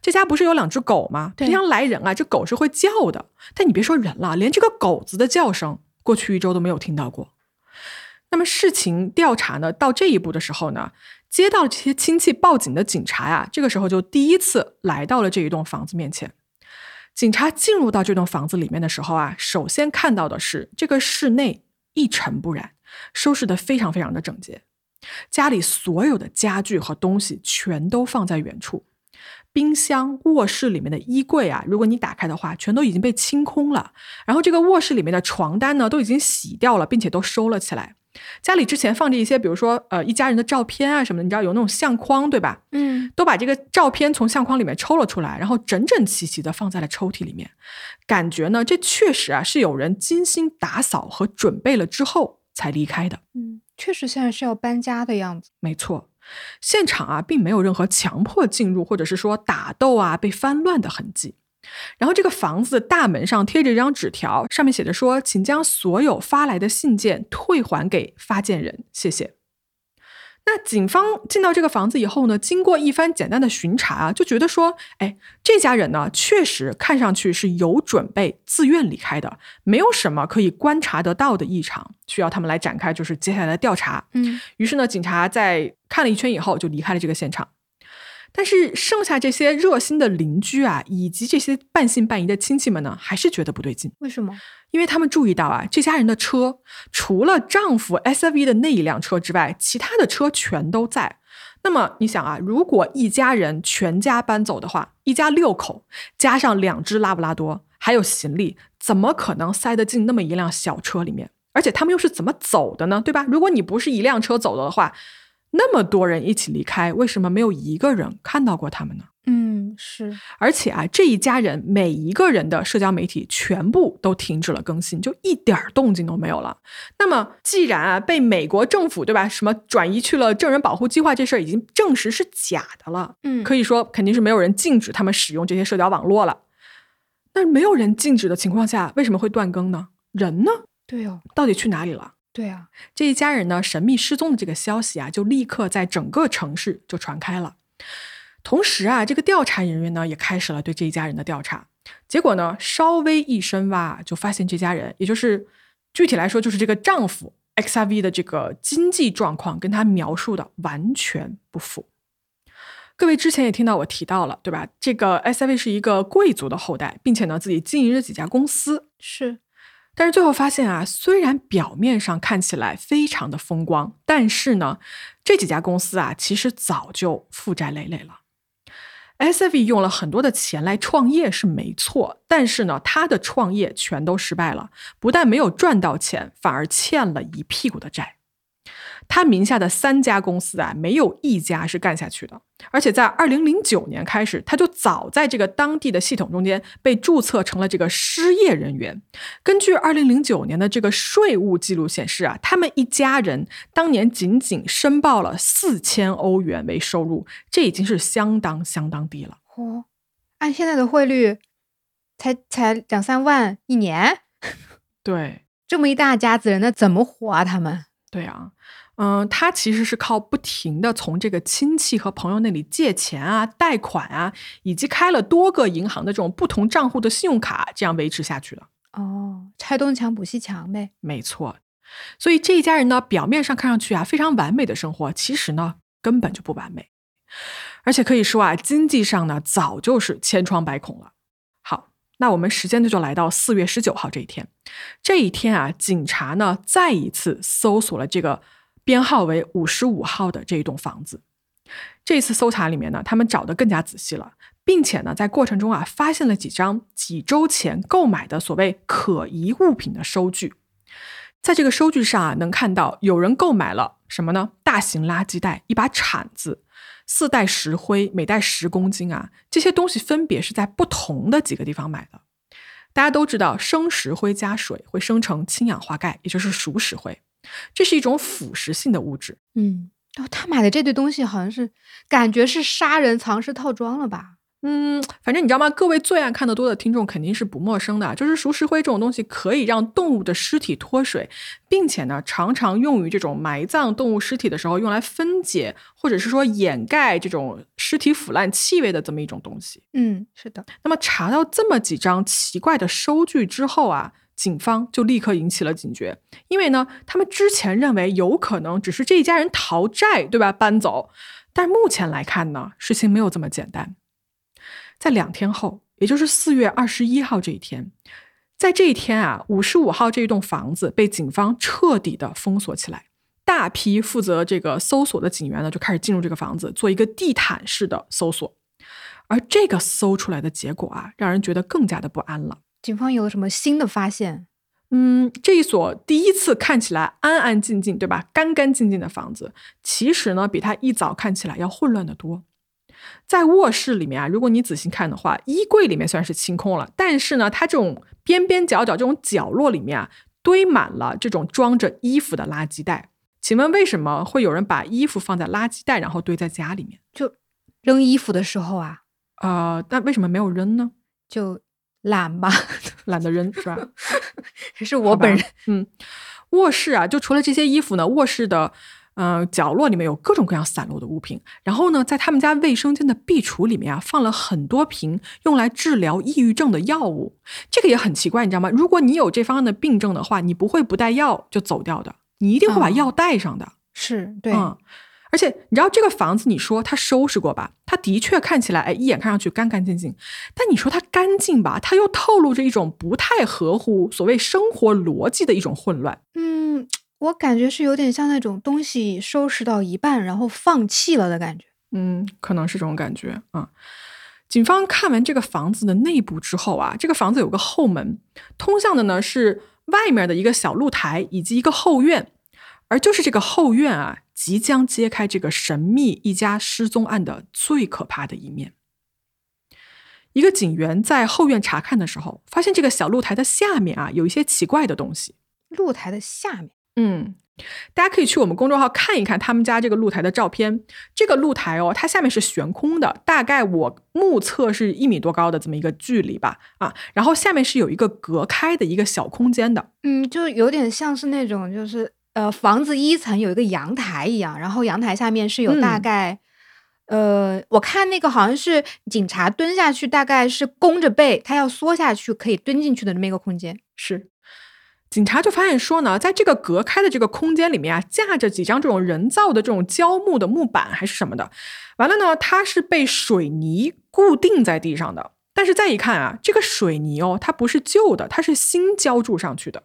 这家不是有两只狗吗？平常来人啊，这狗是会叫的，但你别说人了，连这个狗子的叫声，过去一周都没有听到过。那么事情调查呢，到这一步的时候呢，接到这些亲戚报警的警察呀，这个时候就第一次来到了这一栋房子面前。警察进入到这栋房子里面的时候啊，首先看到的是这个室内一尘不染，收拾的非常非常的整洁，家里所有的家具和东西全都放在原处，冰箱、卧室里面的衣柜啊，如果你打开的话，全都已经被清空了。然后这个卧室里面的床单呢，都已经洗掉了，并且都收了起来。家里之前放着一些，比如说呃一家人的照片啊什么的，你知道有那种相框对吧？嗯，都把这个照片从相框里面抽了出来，然后整整齐齐的放在了抽屉里面。感觉呢，这确实啊是有人精心打扫和准备了之后才离开的。嗯，确实现在是要搬家的样子。没错，现场啊并没有任何强迫进入或者是说打斗啊被翻乱的痕迹。然后这个房子大门上贴着一张纸条，上面写着说：“请将所有发来的信件退还给发件人，谢谢。”那警方进到这个房子以后呢，经过一番简单的巡查啊，就觉得说：“哎，这家人呢，确实看上去是有准备、自愿离开的，没有什么可以观察得到的异常，需要他们来展开就是接下来的调查。”嗯，于是呢，警察在看了一圈以后，就离开了这个现场。但是剩下这些热心的邻居啊，以及这些半信半疑的亲戚们呢，还是觉得不对劲。为什么？因为他们注意到啊，这家人的车除了丈夫 SUV 的那一辆车之外，其他的车全都在。那么你想啊，如果一家人全家搬走的话，一家六口加上两只拉布拉多，还有行李，怎么可能塞得进那么一辆小车里面？而且他们又是怎么走的呢？对吧？如果你不是一辆车走的话。那么多人一起离开，为什么没有一个人看到过他们呢？嗯，是，而且啊，这一家人每一个人的社交媒体全部都停止了更新，就一点儿动静都没有了。那么，既然啊被美国政府对吧，什么转移去了证人保护计划这事儿已经证实是假的了，嗯，可以说肯定是没有人禁止他们使用这些社交网络了。那没有人禁止的情况下，为什么会断更呢？人呢？对哦，到底去哪里了？对啊，这一家人呢神秘失踪的这个消息啊，就立刻在整个城市就传开了。同时啊，这个调查人员呢也开始了对这一家人的调查。结果呢，稍微一深挖，就发现这家人，也就是具体来说，就是这个丈夫 XRV 的这个经济状况跟他描述的完全不符。各位之前也听到我提到了，对吧？这个 XRV 是一个贵族的后代，并且呢自己经营着几家公司。是，但是最后发现啊，虽然表面上看起来非常的风光，但是呢，这几家公司啊，其实早就负债累累了。SFV 用了很多的钱来创业是没错，但是呢，他的创业全都失败了，不但没有赚到钱，反而欠了一屁股的债。他名下的三家公司啊，没有一家是干下去的。而且在二零零九年开始，他就早在这个当地的系统中间被注册成了这个失业人员。根据二零零九年的这个税务记录显示啊，他们一家人当年仅仅申报了四千欧元为收入，这已经是相当相当低了。哦，按现在的汇率，才才两三万一年，对，(laughs) 这么一大家子人，那怎么活啊？他们？对啊。嗯，他其实是靠不停的从这个亲戚和朋友那里借钱啊、贷款啊，以及开了多个银行的这种不同账户的信用卡，这样维持下去的。哦，拆东墙补西墙呗。没错，所以这一家人呢，表面上看上去啊非常完美的生活，其实呢根本就不完美，而且可以说啊，经济上呢早就是千疮百孔了。好，那我们时间就来到四月十九号这一天，这一天啊，警察呢再一次搜索了这个。编号为五十五号的这一栋房子，这次搜查里面呢，他们找的更加仔细了，并且呢，在过程中啊，发现了几张几周前购买的所谓可疑物品的收据。在这个收据上啊，能看到有人购买了什么呢？大型垃圾袋、一把铲子、四袋石灰，每袋十公斤啊，这些东西分别是在不同的几个地方买的。大家都知道，生石灰加水会生成氢氧化钙，也就是熟石灰。这是一种腐蚀性的物质。嗯，哦，他买的这堆东西好像是感觉是杀人藏尸套装了吧？嗯，反正你知道吗？各位罪案看得多的听众肯定是不陌生的，就是熟石灰这种东西可以让动物的尸体脱水，并且呢，常常用于这种埋葬动物尸体的时候用来分解或者是说掩盖这种尸体腐烂气味的这么一种东西。嗯，是的。那么查到这么几张奇怪的收据之后啊。警方就立刻引起了警觉，因为呢，他们之前认为有可能只是这一家人逃债，对吧？搬走，但目前来看呢，事情没有这么简单。在两天后，也就是四月二十一号这一天，在这一天啊，五十五号这一栋房子被警方彻底的封锁起来，大批负责这个搜索的警员呢，就开始进入这个房子做一个地毯式的搜索，而这个搜出来的结果啊，让人觉得更加的不安了。警方有了什么新的发现？嗯，这一所第一次看起来安安静静，对吧？干干净净的房子，其实呢，比它一早看起来要混乱的多。在卧室里面啊，如果你仔细看的话，衣柜里面虽然是清空了，但是呢，它这种边边角角、这种角落里面啊，堆满了这种装着衣服的垃圾袋。请问为什么会有人把衣服放在垃圾袋，然后堆在家里面？就扔衣服的时候啊？呃，但为什么没有扔呢？就。懒吧，(laughs) 懒得扔是吧？(laughs) 还是我本人。嗯，卧室啊，就除了这些衣服呢，卧室的嗯角落里面有各种各样散落的物品。然后呢，在他们家卫生间的壁橱里面啊，放了很多瓶用来治疗抑郁症的药物。这个也很奇怪，你知道吗？如果你有这方面的病症的话，你不会不带药就走掉的，你一定会把药带上的。是对。而且你知道这个房子，你说它收拾过吧？它的确看起来，哎，一眼看上去干干净净。但你说它干净吧，它又透露着一种不太合乎所谓生活逻辑的一种混乱。嗯，我感觉是有点像那种东西收拾到一半，然后放弃了的感觉。嗯，可能是这种感觉啊。警方看完这个房子的内部之后啊，这个房子有个后门，通向的呢是外面的一个小露台以及一个后院。而就是这个后院啊，即将揭开这个神秘一家失踪案的最可怕的一面。一个警员在后院查看的时候，发现这个小露台的下面啊有一些奇怪的东西。露台的下面，嗯，大家可以去我们公众号看一看他们家这个露台的照片。这个露台哦，它下面是悬空的，大概我目测是一米多高的这么一个距离吧。啊，然后下面是有一个隔开的一个小空间的。嗯，就有点像是那种就是呃房子一层有一个阳台一样，然后阳台下面是有大嗯概。呃，我看那个好像是警察蹲下去，大概是弓着背，他要缩下去可以蹲进去的那么一个空间。是，警察就发现说呢，在这个隔开的这个空间里面啊，架着几张这种人造的这种胶木的木板还是什么的。完了呢，它是被水泥固定在地上的。但是再一看啊，这个水泥哦，它不是旧的，它是新浇筑上去的。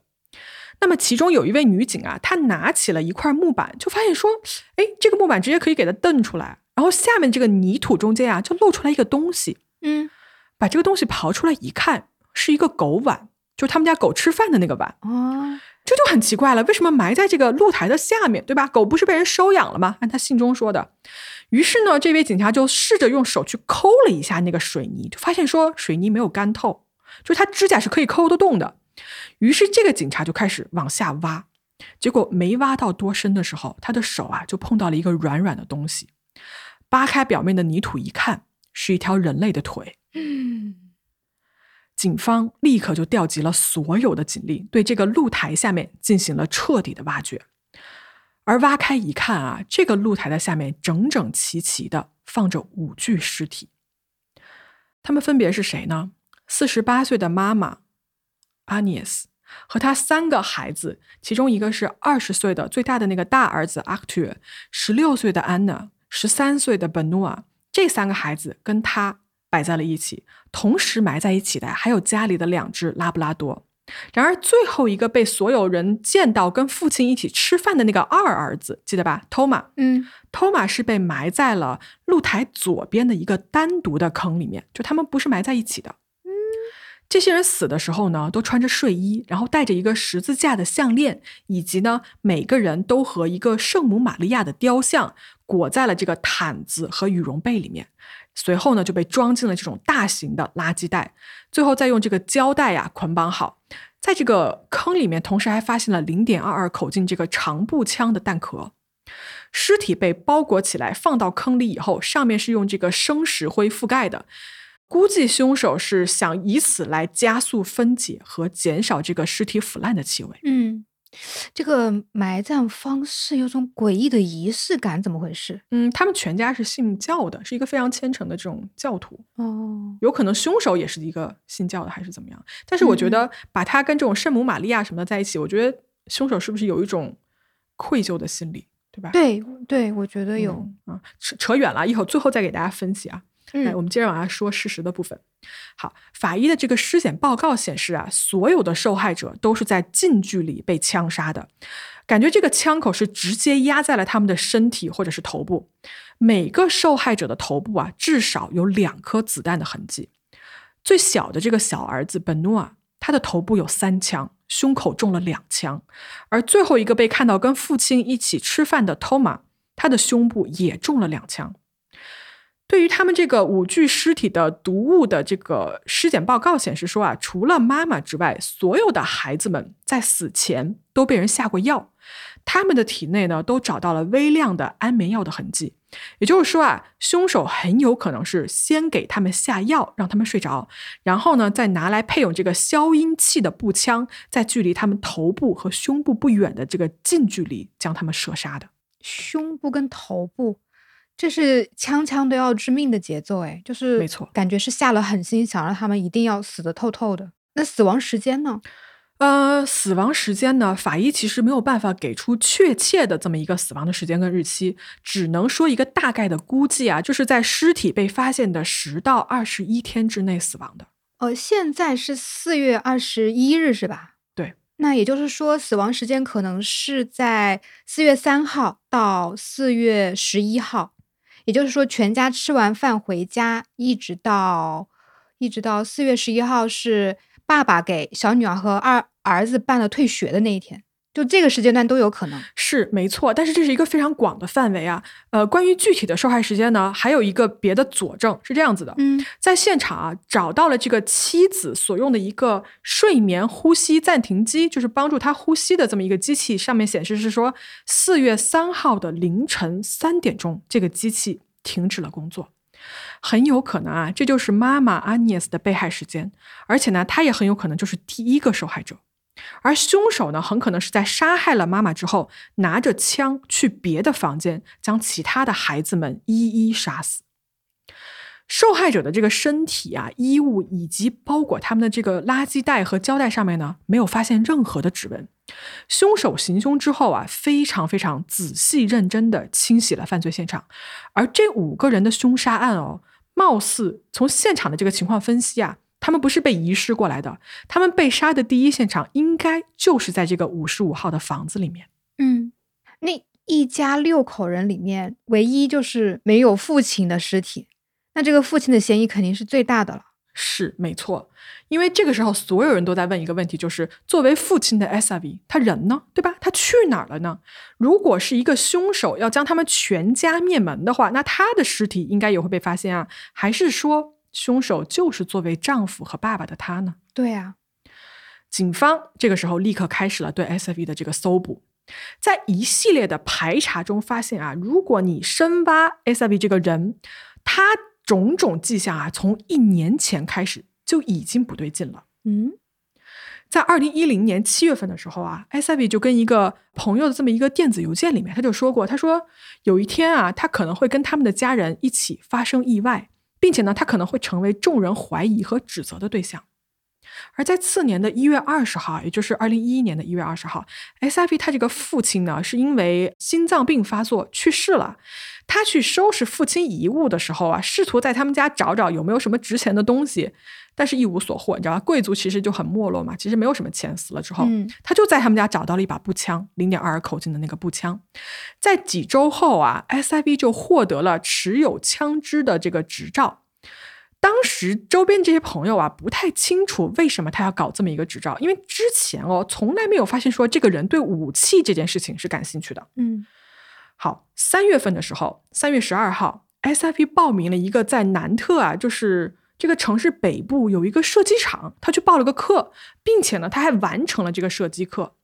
那么其中有一位女警啊，她拿起了一块木板，就发现说，哎，这个木板直接可以给它蹬出来，然后下面这个泥土中间啊，就露出来一个东西。嗯，把这个东西刨出来一看，是一个狗碗，就是他们家狗吃饭的那个碗。哦，这就很奇怪了，为什么埋在这个露台的下面，对吧？狗不是被人收养了吗？按他信中说的。于是呢，这位警察就试着用手去抠了一下那个水泥，就发现说水泥没有干透，就是他指甲是可以抠得动的。于是这个警察就开始往下挖，结果没挖到多深的时候，他的手啊就碰到了一个软软的东西，扒开表面的泥土一看，是一条人类的腿。嗯，警方立刻就调集了所有的警力，对这个露台下面进行了彻底的挖掘。而挖开一看啊，这个露台的下面整整齐齐的放着五具尸体。他们分别是谁呢？四十八岁的妈妈阿涅斯和他三个孩子，其中一个是二十岁的最大的那个大儿子阿克图，十六岁的 Anna，，十三岁的本努瓦。这三个孩子跟他摆在了一起，同时埋在一起的还有家里的两只拉布拉多。然而，最后一个被所有人见到跟父亲一起吃饭的那个二儿子，记得吧？托马，嗯，托马是被埋在了露台左边的一个单独的坑里面，就他们不是埋在一起的。这些人死的时候呢，都穿着睡衣，然后戴着一个十字架的项链，以及呢，每个人都和一个圣母玛利亚的雕像裹在了这个毯子和羽绒被里面。随后呢，就被装进了这种大型的垃圾袋，最后再用这个胶带呀捆绑好。在这个坑里面，同时还发现了零点二二口径这个长步枪的弹壳。尸体被包裹起来，放到坑里以后，上面是用这个生石灰覆盖的。估计凶手是想以此来加速分解和减少这个尸体腐烂的气味。嗯，这个埋葬方式有种诡异的仪式感，怎么回事？嗯，他们全家是信教的，是一个非常虔诚的这种教徒。哦，有可能凶手也是一个信教的，还是怎么样？但是我觉得把他跟这种圣母玛利亚什么的在一起，我觉得凶手是不是有一种愧疚的心理，对吧？对对，我觉得有。嗯啊，扯扯远了，一会儿最后再给大家分析啊。来，我嗯们接着往下说事实的部分。好，法医的这个尸检报告显示啊，所有的受害者都是在近距离被枪杀的，感觉这个枪口是直接压在了他们的身体或者是头部。每个受害者的头部啊，至少有两颗子弹的痕迹。最小的这个小儿子本诺啊，他的头部有三枪，胸口中了两枪，而最后一个被看到跟父亲一起吃饭的托马，他的胸部也中了两枪。对于他们这个五具尸体的毒物的这个尸检报告显示说啊，除了妈妈之外，所有的孩子们在死前都被人下过药，他们的体内呢都找到了微量的安眠药的痕迹。也就是说啊，凶手很有可能是先给他们下药，让他们睡着，然后呢再拿来配有这个消音器的步枪，在距离他们头部和胸部不远的这个近距离将他们射杀的。胸部跟头部，这是枪枪都要致命的节奏，哎，就是没错感觉是下了狠心，想让他们一定要死得透透的。那死亡时间呢？呃，死亡时间呢？法医其实没有办法给出确切的这么一个死亡的时间跟日期，只能说一个大概的估计啊，就是在尸体被发现的十到二十一天之内死亡的。呃，现在是四月二十一日，是吧？对。那也就是说，死亡时间可能是在四月三号到四月十一号，也就是说，全家吃完饭回家，一直到一直到四月十一号是爸爸给小女儿和二儿子办了退学的那一天，就这个时间段都有可能。是没错，但是这是一个非常广的范围啊。呃，关于具体的受害时间呢，还有一个别的佐证是这样子的：嗯在现场啊，找到了这个妻子所用的一个睡眠呼吸暂停机，就是帮助她呼吸的这么一个机器，上面显示是说四月三号的凌晨三点钟，这个机器停止了工作。很有可能啊，这就是妈妈阿涅斯的被害时间，而且呢，她也很有可能就是第一个受害者。而凶手呢，很可能是在杀害了妈妈之后，拿着枪去别的房间，将其他的孩子们一一杀死。受害者的这个身体啊、衣物以及包裹他们的这个垃圾袋和胶带上面呢，没有发现任何的指纹。凶手行凶之后啊，非常非常仔细认真的清洗了犯罪现场，而这五个人的凶杀案哦，貌似从现场的这个情况分析啊，他们不是被遗失过来的，他们被杀的第一现场应该就是在这个五十五号的房子里面。嗯，那一家六口人里面，唯一就是没有父亲的尸体，那这个父亲的嫌疑肯定是最大的了。是没错，因为这个时候所有人都在问一个问题，就是作为父亲的 S R V，他人呢，对吧？他去哪儿了呢？如果是一个凶手要将他们全家灭门的话，那他的尸体应该也会被发现啊？还是说凶手就是作为丈夫和爸爸的他呢？对啊，警方这个时候立刻开始了对 S F V 的这个搜捕，在一系列的排查中发现啊，如果你深挖 S F V 这个人，他种种迹象啊，从一年前开始就已经不对劲了。嗯在二零一零年七月份的时候啊，S I V 就跟一个朋友的这么一个电子邮件里面，他就说过，他说有一天啊，他可能会跟他们的家人一起发生意外，并且呢，他可能会成为众人怀疑和指责的对象。而在次年的一月二十号，也就是二零一一年的一月二十号，S I V 他这个父亲呢，是因为心脏病发作去世了。他去收拾父亲遗物的时候啊，试图在他们家找找有没有什么值钱的东西，但是一无所获。你知道吧，贵族其实就很没落嘛，其实没有什么钱。死了之后，嗯他就在他们家找到了一把步枪，零点二口径的那个步枪。在几周后啊，S I V 就获得了持有枪支的这个执照。当时周边这些朋友啊，不太清楚为什么他要搞这么一个执照，因为之前哦，从来没有发现说这个人对武器这件事情是感兴趣的。嗯好，三月份的时候，三月十二号，SIP 报名了一个在南特啊，就是这个城市北部有一个射击场，他去报了个课，并且呢，他还完成了这个射击课。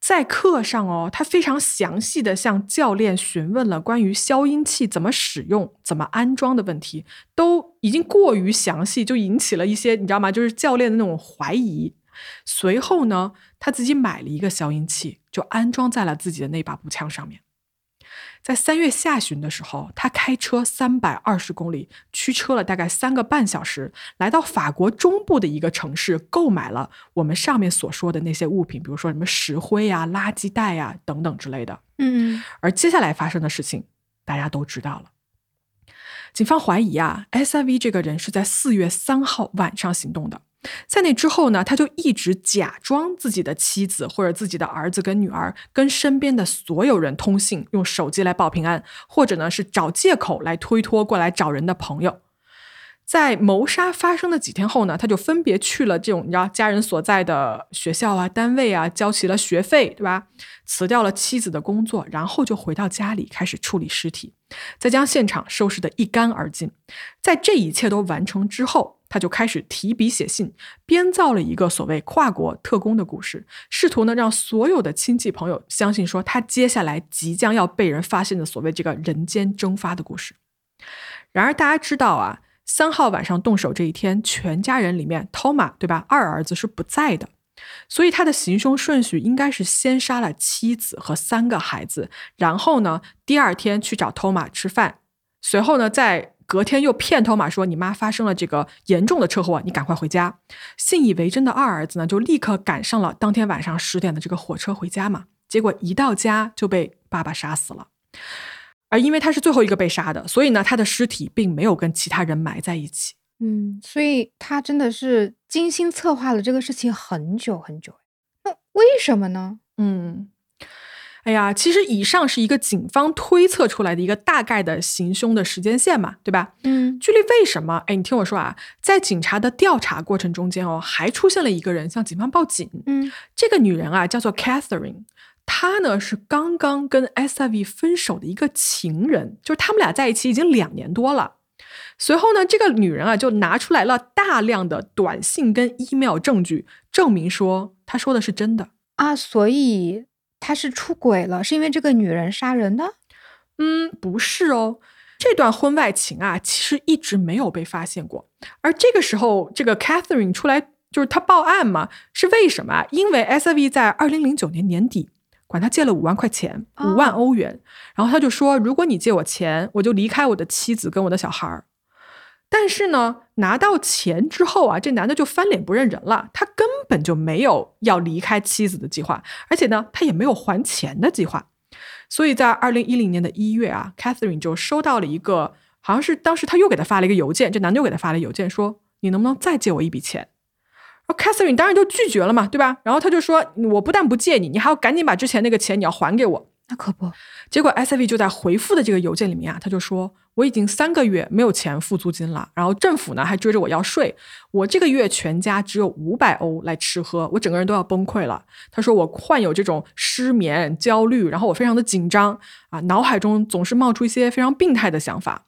在课上哦，他非常详细的向教练询问了关于消音器怎么使用、怎么安装的问题，都已经过于详细，就引起了一些你知道吗？就是教练的那种怀疑。随后呢，他自己买了一个消音器，就安装在了自己的那把步枪上面。在三月下旬的时候，他开车三百二十公里，驱车了大概三个半小时，来到法国中部的一个城市，购买了我们上面所说的那些物品，比如说什么石灰啊、垃圾袋啊等等之类的。嗯而接下来发生的事情，大家都知道了。警方怀疑啊，S I V 这个人是在四月三号晚上行动的。在那之后呢，他就一直假装自己的妻子或者自己的儿子跟女儿跟身边的所有人通信，用手机来报平安，或者呢是找借口来推脱过来找人的朋友。在谋杀发生的几天后呢，他就分别去了这种你知道家人所在的学校啊、单位啊，交齐了学费，对吧？辞掉了妻子的工作，然后就回到家里开始处理尸体，再将现场收拾得一干二净。在这一切都完成之后，他就开始提笔写信，编造了一个所谓跨国特工的故事，试图呢让所有的亲戚朋友相信说他接下来即将要被人发现的所谓这个人间蒸发的故事。然而大家知道啊，三号晚上动手这一天，全家人里面托马对吧，二儿子是不在的。所以他的行凶顺序应该是先杀了妻子和三个孩子，然后呢，第二天去找托马吃饭，随后呢，在隔天又骗托马说你妈发生了这个严重的车祸，你赶快回家。信以为真的二儿子呢，就立刻赶上了当天晚上十点的这个火车回家嘛。结果一到家就被爸爸杀死了。而因为他是最后一个被杀的，所以呢，他的尸体并没有跟其他人埋在一起。嗯，所以他真的是精心策划了这个事情很久很久。那为什么呢？嗯，哎呀，其实以上是一个警方推测出来的一个大概的行凶的时间线嘛，对吧？嗯距离为什么？哎，你听我说啊，在警察的调查过程中间哦，还出现了一个人向警方报警。嗯这个女人啊，叫做 Catherine，她呢是刚刚跟 SIV 分手的一个情人，就是他们俩在一起已经两年多了。随后呢，这个女人啊就拿出来了大量的短信跟 email 证据，证明说她说的是真的。啊，所以他是出轨了，是因为这个女人杀人的？嗯，不是哦，这段婚外情啊，其实一直没有被发现过。而这个时候，这个 Catherine 出来就是她报案嘛，是为什么啊？因为 SIV 在二零零九年年底管他借了五万块钱，哦五万欧元，然后他就说，如果你借我钱，我就离开我的妻子跟我的小孩儿。但是呢，拿到钱之后啊，这男的就翻脸不认人了，他根本就没有要离开妻子的计划，而且呢，他也没有还钱的计划。所以在二零一零年的一月啊，Catherine 就收到了一个，好像是当时他又给他发了一个邮件，这男的又给他发了邮件说：“你能不能再借我一笔钱？”然后 Catherine 当然就拒绝了嘛，对吧？然后他就说：“我不但不借你，你还要赶紧把之前那个钱你要还给我。”那可不，结果 SAV 就在回复的这个邮件里面啊，他就说我已经三个月没有钱付租金了，然后政府呢还追着我要税，我这个月全家只有五百欧来吃喝，我整个人都要崩溃了。他说我患有这种失眠、焦虑，然后我非常的紧张啊，脑海中总是冒出一些非常病态的想法。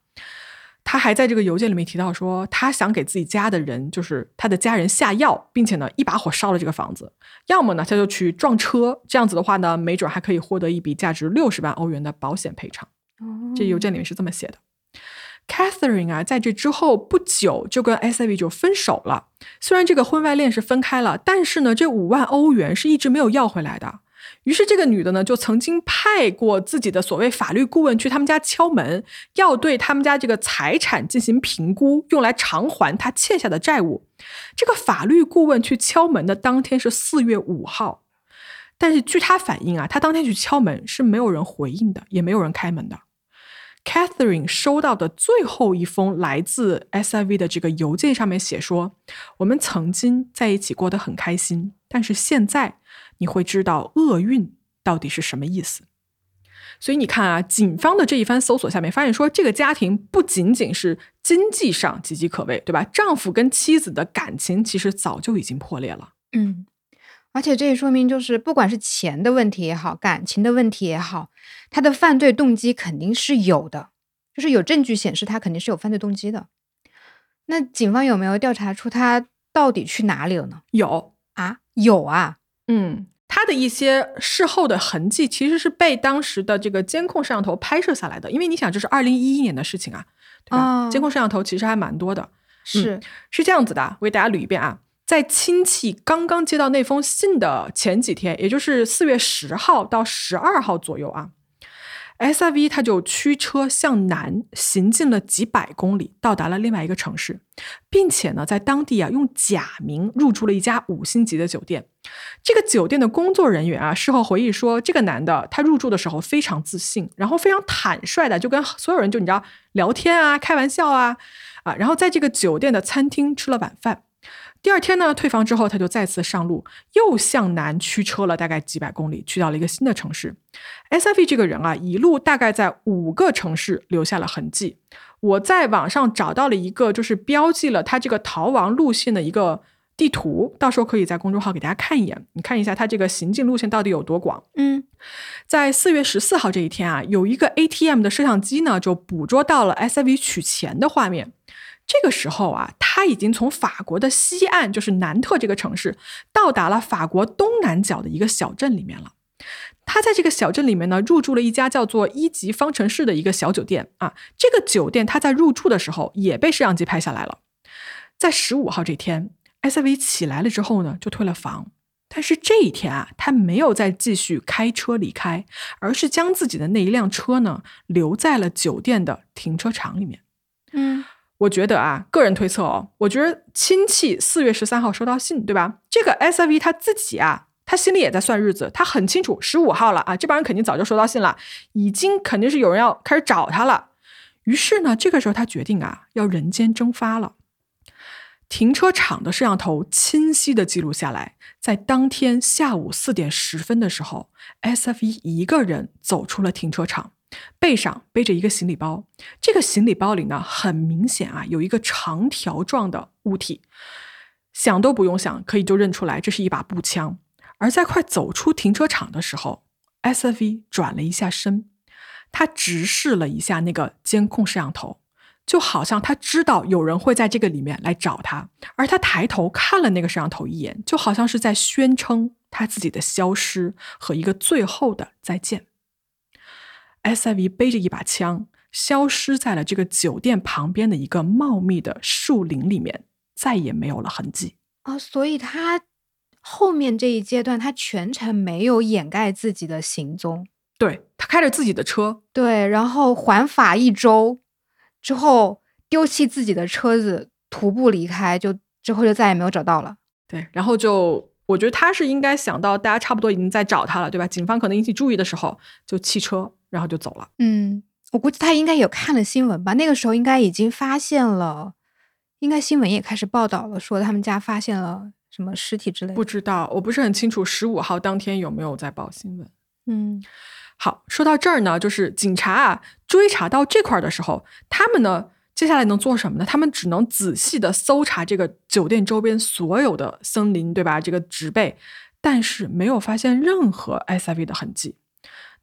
他还在这个邮件里面提到说，他想给自己家的人，就是他的家人下药，并且呢一把火烧了这个房子。要么呢他就去撞车，这样子的话呢，没准还可以获得一笔价值六十万欧元的保险赔偿。这邮件里面是这么写的。Catherine 啊，在这之后不久就跟 SIV 就分手了。虽然这个婚外恋是分开了，但是呢，这五万欧元是一直没有要回来的。于是这个女的呢，就曾经派过自己的所谓法律顾问去他们家敲门，要对他们家这个财产进行评估，用来偿还她欠下的债务。这个法律顾问去敲门的当天是四月五号，但是据他反映啊，他当天去敲门是没有人回应的，也没有人开门的。Catherine 收到的最后一封来自 SIV 的这个邮件上面写说：“我们曾经在一起过得很开心，但是现在你会知道厄运到底是什么意思。”所以你看啊，警方的这一番搜索下面发现说，这个家庭不仅仅是经济上岌岌可危，对吧？丈夫跟妻子的感情其实早就已经破裂了。嗯，而且这也说明，就是不管是钱的问题也好，感情的问题也好，他的犯罪动机肯定是有的，就是有证据显示他肯定是有犯罪动机的。那警方有没有调查出他到底去哪里了呢？有，啊，有啊，嗯，他的一些事后的痕迹其实是被当时的这个监控摄像头拍摄下来的，因为你想，这是二零一一年的事情啊，对吧？哦监控摄像头其实还蛮多的。是，是这样子的，我给大家捋一遍啊。在亲戚刚刚接到那封信的前几天，也就是四月十号到十二号左右啊，SIV 他就驱车向南行进了几百公里，到达了另外一个城市，并且呢，在当地啊用假名入住了一家五星级的酒店。这个酒店的工作人员啊，事后回忆说，这个男的他入住的时候非常自信，然后非常坦率的就跟所有人就你知道聊天啊、开玩笑啊啊，然后在这个酒店的餐厅吃了晚饭。第二天呢，退房之后，他就再次上路，又向南驱车了大概几百公里，去到了一个新的城市。S.F.V 这个人啊，一路大概在五个城市留下了痕迹。我在网上找到了一个，就是标记了他这个逃亡路线的一个地图，到时候可以在公众号给大家看一眼，你看一下他这个行进路线到底有多广。嗯在四月十四号这一天啊，有一个 ATM 的摄像机呢，就捕捉到了 S.F.V 取钱的画面。这个时候啊，他已经从法国的西岸，就是南特这个城市，到达了法国东南角的一个小镇里面了。他在这个小镇里面呢，入住了一家叫做一级方程式的一个小酒店啊。这个酒店他在入住的时候也被摄像机拍下来了。在十五号这天，SIV 起来了之后呢，就退了房。但是这一天啊，他没有再继续开车离开，而是将自己的那一辆车呢留在了酒店的停车场里面。嗯我觉得啊，个人推测哦，我觉得亲戚四月十三号收到信，对吧？这个 SIV 他自己啊，他心里也在算日子，他很清楚十五号了啊，这帮人肯定早就收到信了，已经肯定是有人要开始找他了。于是呢，这个时候他决定啊，要人间蒸发了。停车场的摄像头清晰的记录下来，在当天下午四点十分的时候，SFE 一个人走出了停车场，背上背着一个行李包。这个行李包里呢，很明显啊，有一个长条状的物体，想都不用想，可以就认出来，这是一把步枪。而在快走出停车场的时候，S F V 转了一下身，他直视了一下那个监控摄像头。就好像他知道有人会在这个里面来找他，而他抬头看了那个摄像头一眼，就好像是在宣称他自己的消失和一个最后的再见。S.I.V 背着一把枪，消失在了这个酒店旁边的一个茂密的树林里面，再也没有了痕迹。哦，所以他后面这一阶段，他全程没有掩盖自己的行踪。对他开着自己的车，对，然后环法一周。之后丢弃自己的车子，徒步离开，就之后就再也没有找到了。对，然后就我觉得他是应该想到大家差不多已经在找他了，对吧？警方可能引起注意的时候，就弃车，然后就走了。嗯，我估计他应该有看了新闻吧？那个时候应该已经发现了，应该新闻也开始报道了，说他们家发现了什么尸体之类的。不知道，我不是很清楚十五号当天有没有在报新闻。嗯。好，说到这儿呢，就是警察啊追查到这块儿的时候，他们呢接下来能做什么呢？他们只能仔细的搜查这个酒店周边所有的森林，对吧？这个植被，但是没有发现任何 SIV 的痕迹。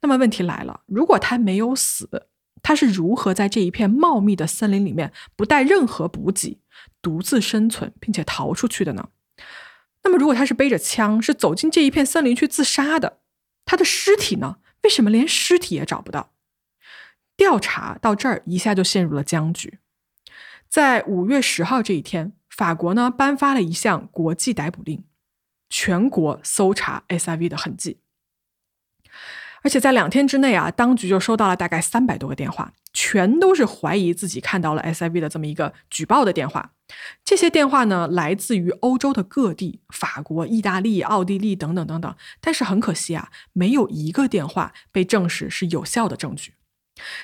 那么问题来了，如果他没有死，他是如何在这一片茂密的森林里面不带任何补给，独自生存并且逃出去的呢？那么如果他是背着枪，是走进这一片森林去自杀的，他的尸体呢？为什么连尸体也找不到？调查到这儿一下就陷入了僵局。在五月十号这一天，法国呢颁发了一项国际逮捕令，全国搜查 SIV 的痕迹。而且在两天之内啊，当局就收到了大概三百多个电话，全都是怀疑自己看到了 SIV 的这么一个举报的电话。这些电话呢，来自于欧洲的各地，法国、意大利、奥地利等等等等。但是很可惜啊，没有一个电话被证实是有效的证据。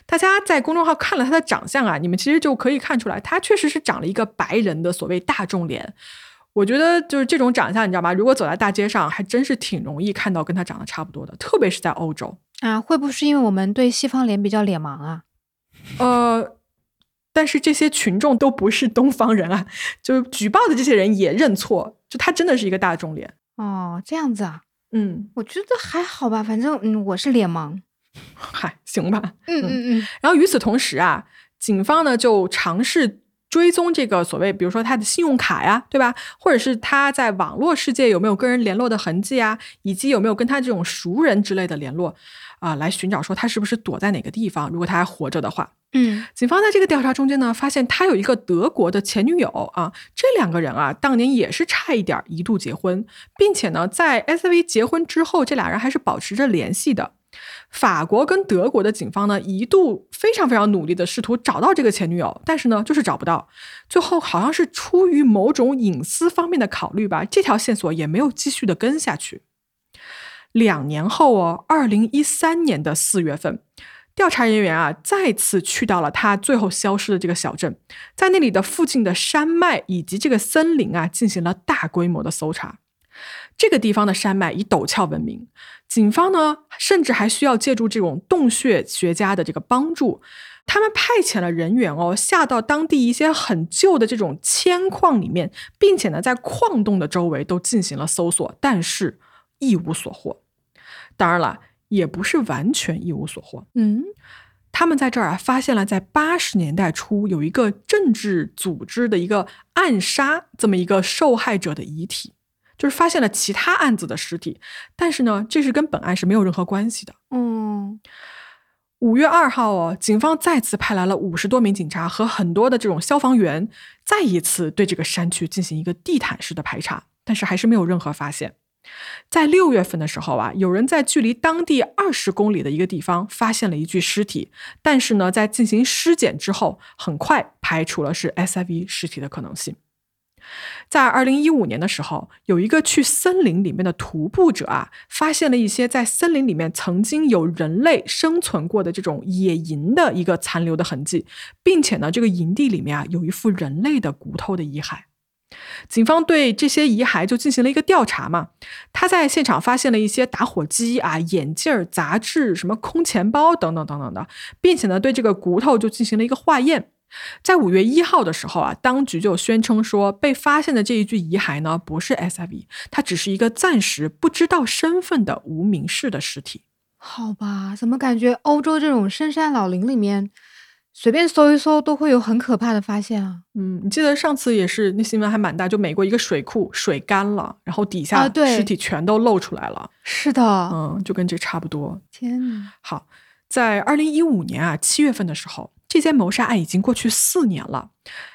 大家在公众号看了他的长相啊，你们其实就可以看出来，他确实是长了一个白人的所谓大众脸。我觉得就是这种长相，你知道吗？如果走在大街上，还真是挺容易看到跟他长得差不多的，特别是在欧洲啊。会不会是因为我们对西方脸比较脸盲啊？(laughs) 呃。但是这些群众都不是东方人啊，就举报的这些人也认错，就他真的是一个大众脸哦，这样子啊，嗯，我觉得还好吧，反正嗯，我是脸盲，嗨，行吧，嗯嗯嗯。然后与此同时啊，警方呢就尝试追踪这个所谓，比如说他的信用卡呀，对吧？或者是他在网络世界有没有跟人联络的痕迹啊，以及有没有跟他这种熟人之类的联络啊，来寻找说他是不是躲在哪个地方，如果他还活着的话。嗯，警方在这个调查中间呢，发现他有一个德国的前女友啊，这两个人啊，当年也是差一点一度结婚，并且呢，在 S V 结婚之后，这俩人还是保持着联系的。法国跟德国的警方呢，一度非常非常努力的试图找到这个前女友，但是呢，就是找不到。最后好像是出于某种隐私方面的考虑吧，这条线索也没有继续的跟下去。两年后哦，二零一三年的四月份。调查人员啊，再次去到了他最后消失的这个小镇，在那里的附近的山脉以及这个森林啊，进行了大规模的搜查。这个地方的山脉以陡峭闻名，警方呢，甚至还需要借助这种洞穴学家的这个帮助，他们派遣了人员哦，下到当地一些很旧的这种铅矿里面，并且呢，在矿洞的周围都进行了搜索，但是一无所获。当然了。也不是完全一无所获。嗯，他们在这儿啊，发现了在八十年代初有一个政治组织的一个暗杀这么一个受害者的遗体，就是发现了其他案子的尸体，但是呢，这是跟本案是没有任何关系的。嗯，五月二号哦，警方再次派来了五十多名警察和很多的这种消防员，再一次对这个山区进行一个地毯式的排查，但是还是没有任何发现。在六月份的时候啊，有人在距离当地二十公里的一个地方发现了一具尸体，但是呢，在进行尸检之后，很快排除了是 SIV 尸体的可能性。在二零一五年的时候，有一个去森林里面的徒步者啊，发现了一些在森林里面曾经有人类生存过的这种野营的一个残留的痕迹，并且呢，这个营地里面啊，有一副人类的骨头的遗骸。警方对这些遗骸就进行了一个调查嘛，他在现场发现了一些打火机啊、眼镜、杂志、什么空钱包等等等等的，并且呢，对这个骨头就进行了一个化验。在五月一号的时候啊，当局就宣称说，被发现的这一具遗骸呢，不是 SIV，它只是一个暂时不知道身份的无名氏的尸体。好吧，怎么感觉欧洲这种深山老林里面，随便搜一搜都会有很可怕的发现啊？嗯，你记得上次也是那新闻还蛮大，就美国一个水库水干了，然后底下尸体全都露出来了。是的，嗯，就跟这差不多。天呐，好，在二零一五年啊七月份的时候，这件谋杀案已经过去四年了。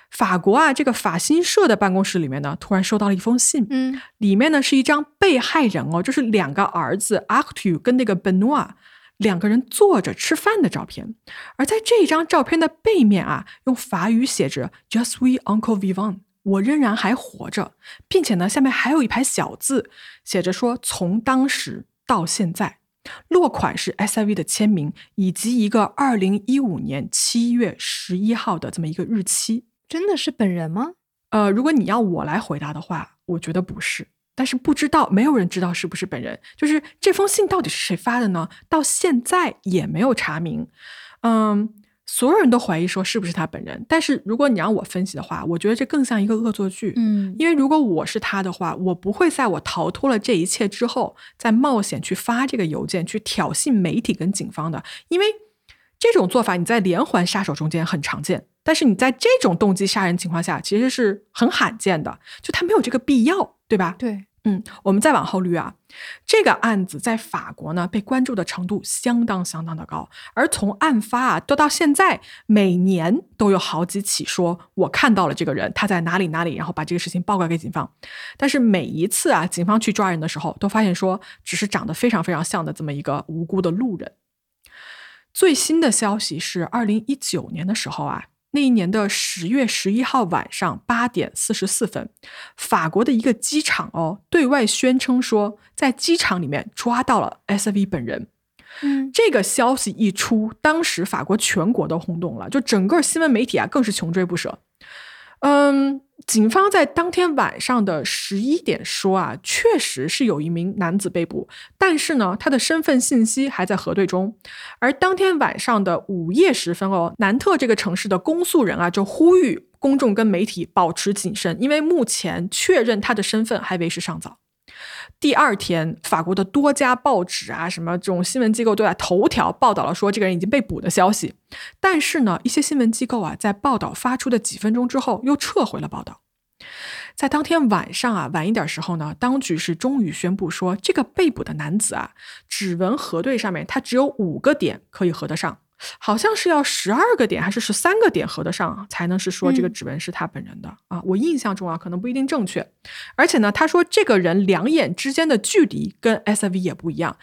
法国啊，这个法新社的办公室里面呢，突然收到了一封信，嗯，里面呢是一张被害人哦，就是两个儿子 Arthur 跟那个 Benoit 两个人坐着吃饭的照片。而在这张照片的背面啊，用法语写着 “Je suis encore vivant”，我仍然还活着，并且呢，下面还有一排小字，写着说从当时到现在。落款是 SIV 的签名，以及一个二零一五年七月十一号的这么一个日期。真的是本人吗？呃，如果你要我来回答的话，我觉得不是，但是不知道，没有人知道是不是本人。就是这封信到底是谁发的呢？到现在也没有查明。嗯，所有人都怀疑说是不是他本人，但是如果你让我分析的话，我觉得这更像一个恶作剧。嗯因为如果我是他的话，我不会在我逃脱了这一切之后，再冒险去发这个邮件，去挑衅媒体跟警方的。因为这种做法你在连环杀手中间很常见，但是你在这种动机杀人情况下，其实是很罕见的，就他没有这个必要，对吧？对，嗯，我们再往后捋啊，这个案子在法国呢被关注的程度相当相当的高，而从案发啊都到现在，每年都有好几起说我看到了这个人，他在哪里哪里，然后把这个事情报告给警方。但是每一次啊，警方去抓人的时候，都发现说只是长得非常非常像的这么一个无辜的路人。最新的消息是，二零一九年的时候啊，那一年的十月十一号晚上八点四十四分，法国的一个机场哦，对外宣称说，在机场里面抓到了 SV 本人。嗯，这个消息一出，当时法国全国都轰动了，就整个新闻媒体啊更是穷追不舍。嗯，警方在当天晚上的十一点说啊，确实是有一名男子被捕，但是呢，他的身份信息还在核对中。而当天晚上的午夜时分哦，南特这个城市的公诉人啊就呼吁公众跟媒体保持谨慎，因为目前确认他的身份还为时尚早。第二天，法国的多家报纸啊，什么这种新闻机构都在头条报道了说这个人已经被捕的消息。但是呢，一些新闻机构啊，在报道发出的几分钟之后又撤回了报道。在当天晚上啊，晚一点时候呢，当局是终于宣布说，这个被捕的男子啊，指纹核对上面他只有五个点可以核得上，好像是要十二个点还是十三个点合得上才能是说这个嗯指纹是他本人的、啊。我印象中啊，可能不一定正确。而且呢，他说这个人两眼之间的距离跟 SIV 也不一样。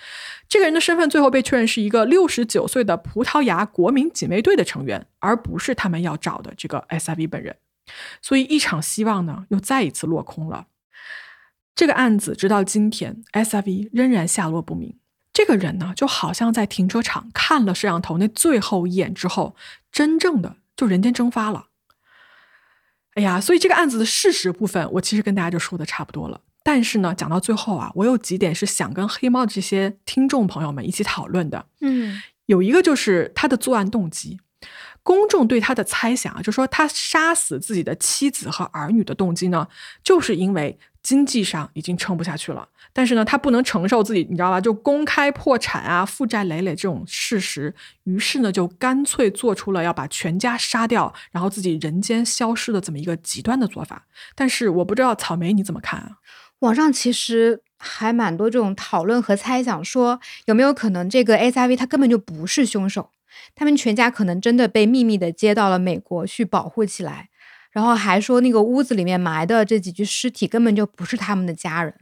这个人的身份最后被确认是一个六十九岁的葡萄牙国民警卫队的成员，而不是他们要找的这个 SIV 本人。所以一场希望呢，又再一次落空了。这个案子直到今天，SIV 仍然下落不明。这个人呢，就好像在停车场看了摄像头那最后一眼之后，真正的就人间蒸发了。哎呀，所以这个案子的事实部分，我其实跟大家就说的差不多了。但是呢，讲到最后啊，我有几点是想跟黑猫这些听众朋友们一起讨论的。嗯有一个就是他的作案动机，公众对他的猜想啊，就说他杀死自己的妻子和儿女的动机呢，就是因为经济上已经撑不下去了，但是呢，他不能承受自己，你知道吧，就公开破产啊、负债累累这种事实，于是呢，就干脆做出了要把全家杀掉，然后自己人间消失的这么一个极端的做法。但是我不知道草莓你怎么看啊？网上其实还蛮多这种讨论和猜想，说有没有可能这个 SIV 他根本就不是凶手，他们全家可能真的被秘密的接到了美国去保护起来，然后还说那个屋子里面埋的这几具尸体根本就不是他们的家人。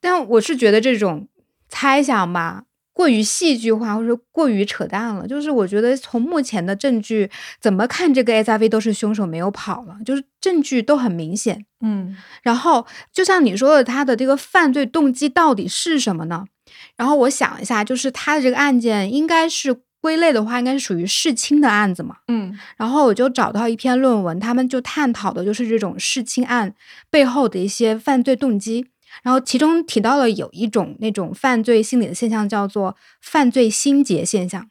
但我是觉得这种猜想吧，过于戏剧化或者说过于扯淡了。就是我觉得从目前的证据怎么看，这个 SIV 都是凶手，没有跑了，就是证据都很明显。嗯然后就像你说的，他的这个犯罪动机到底是什么呢？然后我想一下，就是他的这个案件应该是归类的话，应该是属于弑亲的案子嘛。嗯然后我就找到一篇论文，他们就探讨的就是这种弑亲案背后的一些犯罪动机。然后其中提到了有一种那种犯罪心理的现象，叫做犯罪心结现象。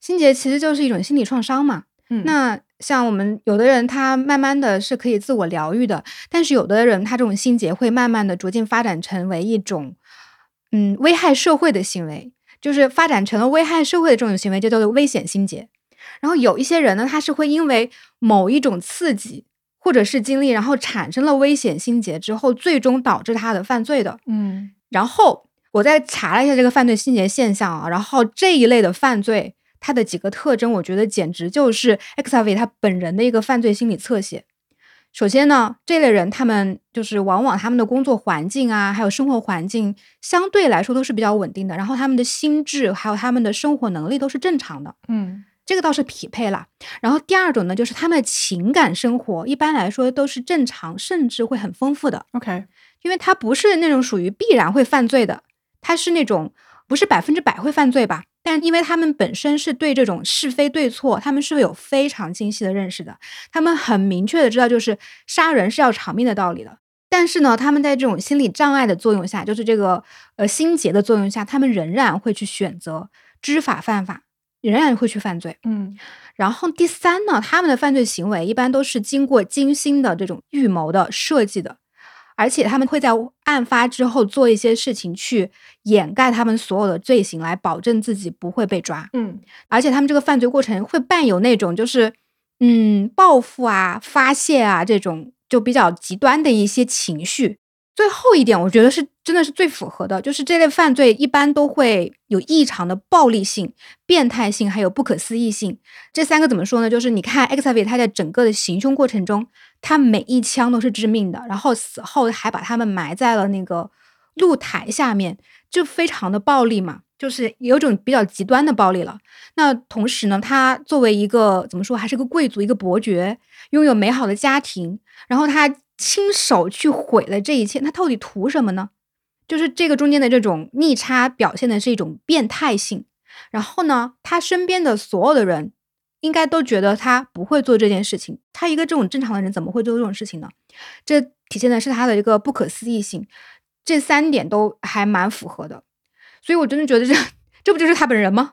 心结其实就是一种心理创伤嘛。嗯，那像我们有的人，他慢慢的是可以自我疗愈的，但是有的人他这种心结会慢慢的逐渐发展成为一种，嗯，危害社会的行为，就是发展成了危害社会的这种行为，就叫做危险心结。然后有一些人呢，他是会因为某一种刺激或者是经历，然后产生了危险心结之后，最终导致他的犯罪的。嗯然后我再查了一下这个犯罪心结现象啊，然后这一类的犯罪，它的几个特征，我觉得简直就是 x a v 他本人的一个犯罪心理侧写。首先呢，这类人他们就是往往他们的工作环境啊，还有生活环境相对来说都是比较稳定的，然后他们的心智还有他们的生活能力都是正常的。嗯这个倒是匹配了。然后第二种呢，就是他们的情感生活一般来说都是正常，甚至会很丰富的。，OK，因为他不是那种属于必然会犯罪的，他是那种不是百分之百会犯罪吧？但因为他们本身是对这种是非对错，他们是有非常清晰的认识的，他们很明确的知道就是杀人是要偿命的道理的。但是呢，他们在这种心理障碍的作用下，就是这个呃心结的作用下，他们仍然会去选择知法犯法，仍然会去犯罪。嗯然后第三呢，他们的犯罪行为一般都是经过精心的这种预谋的设计的，而且他们会在案发之后做一些事情去掩盖他们所有的罪行，来保证自己不会被抓。嗯而且他们这个犯罪过程会伴有那种就是嗯报复啊、发泄啊这种就比较极端的一些情绪。最后一点，我觉得是真的是最符合的，就是这类犯罪一般都会有异常的暴力性、变态性，还有不可思议性。这三个怎么说呢？就是你看 X V 他在整个的行凶过程中，他每一枪都是致命的，然后死后还把他们埋在了那个露台下面，就非常的暴力嘛，就是有种比较极端的暴力了。那同时呢，他作为一个怎么说，还是个贵族，一个伯爵，拥有美好的家庭，然后他亲手去毁了这一切，他到底图什么呢？就是这个中间的这种逆差，表现的是一种变态性。然后呢，他身边的所有的人应该都觉得他不会做这件事情。他一个这种正常的人怎么会做这种事情呢？这体现的是他的一个不可思议性。这三点都还蛮符合的，所以我真的觉得这这不就是他本人吗？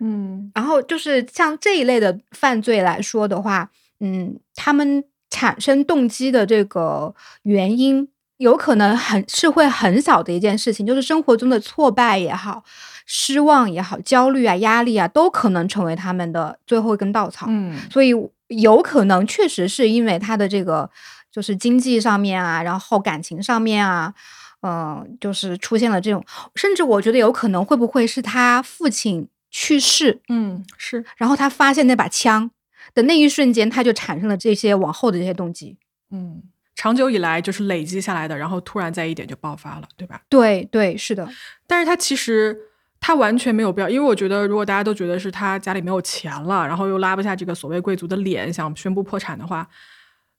嗯然后就是像这一类的犯罪来说的话，嗯，他们产生动机的这个原因，有可能很是会很小的一件事情，就是生活中的挫败也好、失望也好、焦虑啊、压力啊，都可能成为他们的最后一根稻草。嗯所以有可能确实是因为他的这个就是经济上面啊，然后感情上面啊，嗯、就是出现了这种，甚至我觉得有可能会不会是他父亲去世，嗯是然后他发现那把枪的那一瞬间，他就产生了这些往后的这些动机。嗯，长久以来就是累积下来的，然后突然在一点就爆发了，对吧？对对，是的，但是他其实他完全没有必要，因为我觉得如果大家都觉得是他家里没有钱了，然后又拉不下这个所谓贵族的脸，想宣布破产的话，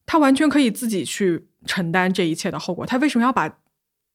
他完全可以自己去承担这一切的后果。他为什么要把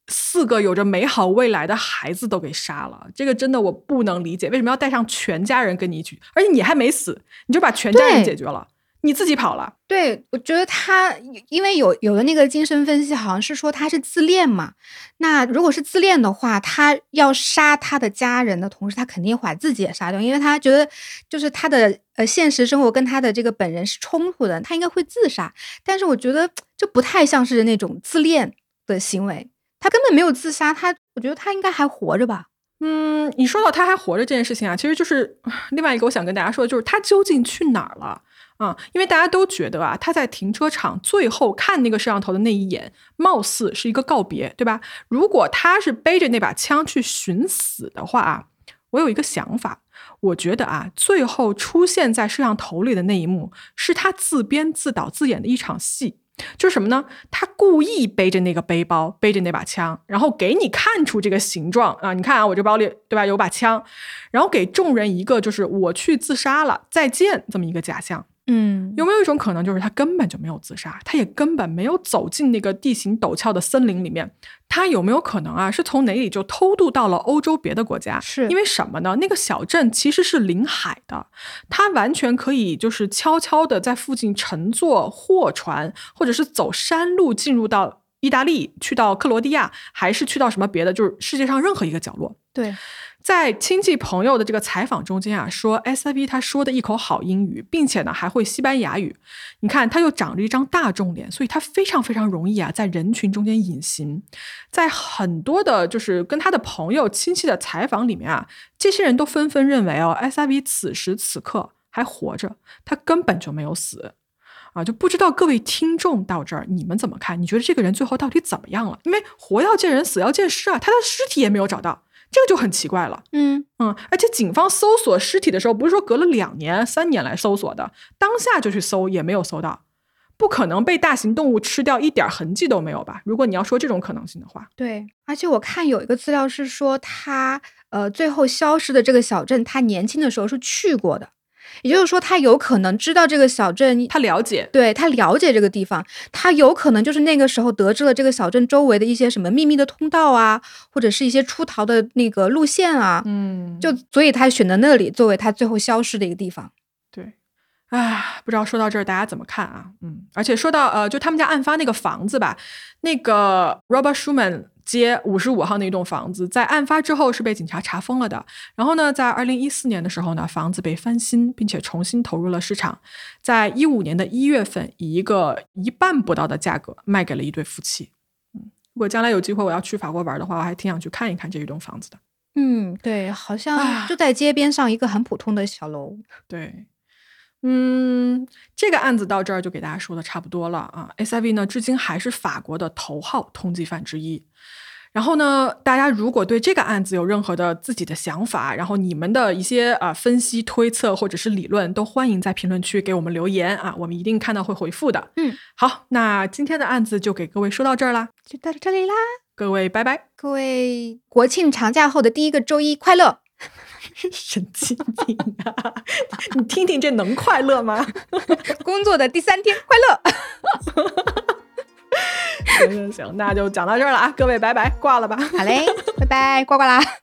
四个有着美好未来的孩子都给杀了？这个真的我不能理解，为什么要带上全家人跟你一起？而且你还没死，你就把全家人解决了，你自己跑了。对，我觉得他因为有有的那个精神分析好像是说他是自恋嘛，那如果是自恋的话，他要杀他的家人的同时，他肯定会把自己也杀掉，因为他觉得就是他的呃现实生活跟他的这个本人是冲突的，他应该会自杀。但是我觉得这不太像是那种自恋的行为，他根本没有自杀，他我觉得他应该还活着吧。嗯，你说到他还活着这件事情啊，其实就是另外一个我想跟大家说的，就是他究竟去哪儿了啊、因为大家都觉得啊，他在停车场最后看那个摄像头的那一眼，貌似是一个告别，对吧？如果他是背着那把枪去寻死的话啊，我有一个想法，我觉得啊，最后出现在摄像头里的那一幕，是他自编自导自演的一场戏。就是什么呢？他故意背着那个背包，背着那把枪，然后给你看出这个形状啊！你看啊，我这包里对吧有把枪，然后给众人一个就是我去自杀了，再见这么一个假象。嗯，有没有一种可能，就是他根本就没有自杀，他也根本没有走进那个地形陡峭的森林里面？他有没有可能啊，是从哪里就偷渡到了欧洲别的国家？是因为什么呢？那个小镇其实是临海的，他完全可以就是悄悄的在附近乘坐货船，或者是走山路进入到意大利，去到克罗地亚，还是去到什么别的，就是世界上任何一个角落。对，在亲戚朋友的这个采访中间啊，说 SIV 他说的一口好英语，并且呢还会西班牙语。你看他又长着一张大众脸，所以他非常非常容易啊在人群中间隐形。在很多的就是跟他的朋友亲戚的采访里面啊，这些人都纷纷认为哦，SIV 此时此刻还活着，他根本就没有死。啊，就不知道各位听众到这儿你们怎么看？你觉得这个人最后到底怎么样了？因为活要见人，死要见尸啊，他的尸体也没有找到，这个就很奇怪了。嗯，嗯，而且警方搜索尸体的时候，不是说隔了两年、三年来搜索的，当下就去搜也没有搜到，不可能被大型动物吃掉，一点儿痕迹都没有吧？如果你要说这种可能性的话，对。而且我看有一个资料是说他呃最后消失的这个小镇，他年轻的时候是去过的。也就是说，他有可能知道这个小镇，他了解，对他了解这个地方，他有可能就是那个时候得知了这个小镇周围的一些什么秘密的通道啊，或者是一些出逃的那个路线啊，嗯，就所以他选择那里作为他最后消失的一个地方。对，唉，不知道说到这儿大家怎么看啊？嗯，而且说到呃，就他们家案发那个房子吧，那个 Robert Schuman。街五十五号那栋房子，在案发之后是被警察查封了的。然后呢，在二零一四年的时候呢，房子被翻新，并且重新投入了市场。在一五年的一月份，以一个一半不到的价格卖给了一对夫妻。嗯，如果将来有机会我要去法国玩的话，我还挺想去看一看这一栋房子的。嗯，对，好像就在街边上一个很普通的小楼。对，嗯，这个案子到这儿就给大家说的差不多了啊。SIV 呢，至今还是法国的头号通缉犯之一。然后呢，大家如果对这个案子有任何的自己的想法，然后你们的一些啊分析、推测或者是理论，都欢迎在评论区给我们留言啊，我们一定看到会回复的。嗯，好，那今天的案子就给各位说到这儿啦，就到这里啦，各位拜拜，各位国庆长假后的第一个周一快乐，(laughs) 神经病啊！(laughs) 你听听这能快乐吗？(laughs) 工作的第三天快乐。行 (laughs) 行行，那就讲到这儿了啊！各位，拜拜，挂了吧。好嘞，拜拜，挂挂啦。(laughs)